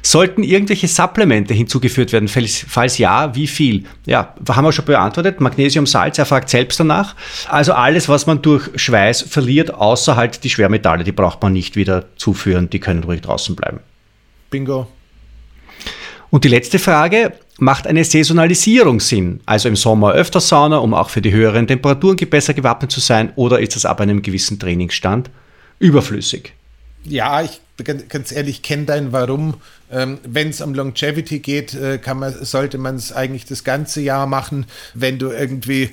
Sollten irgendwelche Supplemente hinzugeführt werden? Falls, falls ja, wie viel? Ja, haben wir schon beantwortet. Magnesium, Salz, er fragt selbst danach. Also alles, was man durch Schweiß verliert, außer halt die Schwermetalle, die braucht man nicht wieder zuführen, die können ruhig draußen bleiben. Bingo. Und die letzte Frage, macht eine Saisonalisierung Sinn? Also im Sommer öfter Sauna, um auch für die höheren Temperaturen besser gewappnet zu sein, oder ist das ab einem gewissen Trainingsstand überflüssig? Ja, ich ganz ehrlich kenne dein Warum. Ähm, Wenn es um Longevity geht, äh, man, sollte man es eigentlich das ganze Jahr machen. Wenn du irgendwie äh,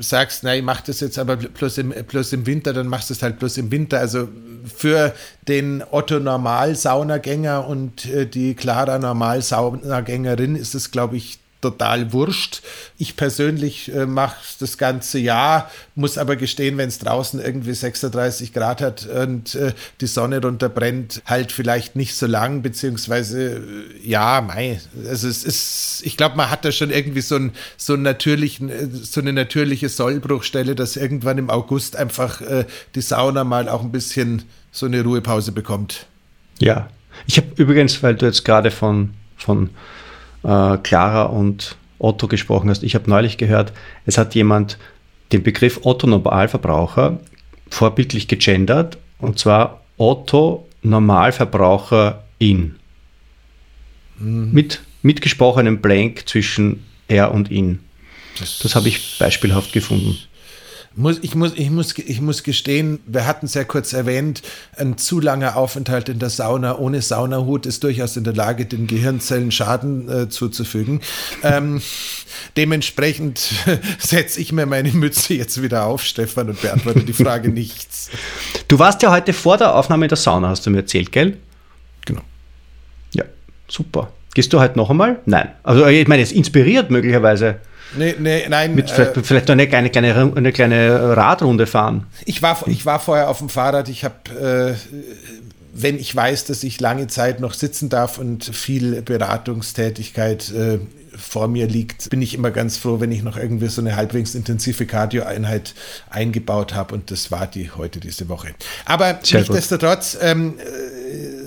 sagst, nein, ich mach das jetzt aber bloß im, bloß im Winter, dann machst du es halt bloß im Winter. Also für den Otto Normal-Saunagänger und äh, die Clara Normal-Saunagängerin ist es, glaube ich, total wurscht. Ich persönlich äh, mache das ganze Jahr, muss aber gestehen, wenn es draußen irgendwie 36 Grad hat und äh, die Sonne runter brennt, halt vielleicht nicht so lang, beziehungsweise äh, ja, mei, also es ist, ich glaube, man hat da schon irgendwie so, ein, so, einen natürlichen, äh, so eine natürliche Sollbruchstelle, dass irgendwann im August einfach äh, die Sauna mal auch ein bisschen so eine Ruhepause bekommt. Ja, ich habe übrigens, weil du jetzt gerade von, von äh, Clara und Otto gesprochen hast. Ich habe neulich gehört, es hat jemand den Begriff Otto Normalverbraucher vorbildlich gegendert und zwar Otto Normalverbraucher in. Mhm. Mit, mit gesprochenem Blank zwischen er und ihn. Das, das habe ich beispielhaft gefunden. Muss, ich, muss, ich, muss, ich muss gestehen, wir hatten es ja kurz erwähnt, ein zu langer Aufenthalt in der Sauna ohne Saunahut ist durchaus in der Lage, den Gehirnzellen Schaden äh, zuzufügen. Ähm, dementsprechend (laughs) setze ich mir meine Mütze jetzt wieder auf, Stefan, und beantworte die Frage nichts. Du warst ja heute vor der Aufnahme in der Sauna, hast du mir erzählt, gell? Genau. Ja, super. Gehst du heute noch einmal? Nein. Also ich meine, es inspiriert möglicherweise. Nee, nee, nein. Mit vielleicht, äh, vielleicht noch eine kleine, kleine, eine kleine Radrunde fahren. Ich war, ich war vorher auf dem Fahrrad. Ich habe, äh, wenn ich weiß, dass ich lange Zeit noch sitzen darf und viel Beratungstätigkeit äh, vor mir liegt, bin ich immer ganz froh, wenn ich noch irgendwie so eine halbwegs intensive Cardio-Einheit eingebaut habe. Und das war die heute diese Woche. Aber nichtsdestotrotz, ähm,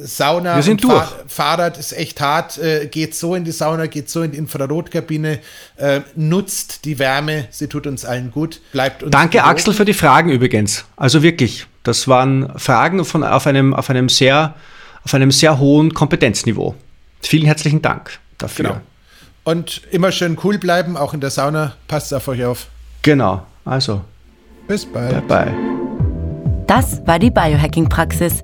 Sauna Wir sind durch. Fahrrad ist echt hart. Äh, geht so in die Sauna, geht so in die Infrarotkabine, äh, nutzt die Wärme, sie tut uns allen gut. Bleibt uns Danke. Axel, für die Fragen übrigens. Also wirklich, das waren Fragen von, auf, einem, auf, einem sehr, auf einem sehr hohen Kompetenzniveau. Vielen herzlichen Dank dafür. Genau. Und immer schön cool bleiben, auch in der Sauna. Passt auf euch auf. Genau, also Bis bald. Bye bye. Das war die Biohacking-Praxis,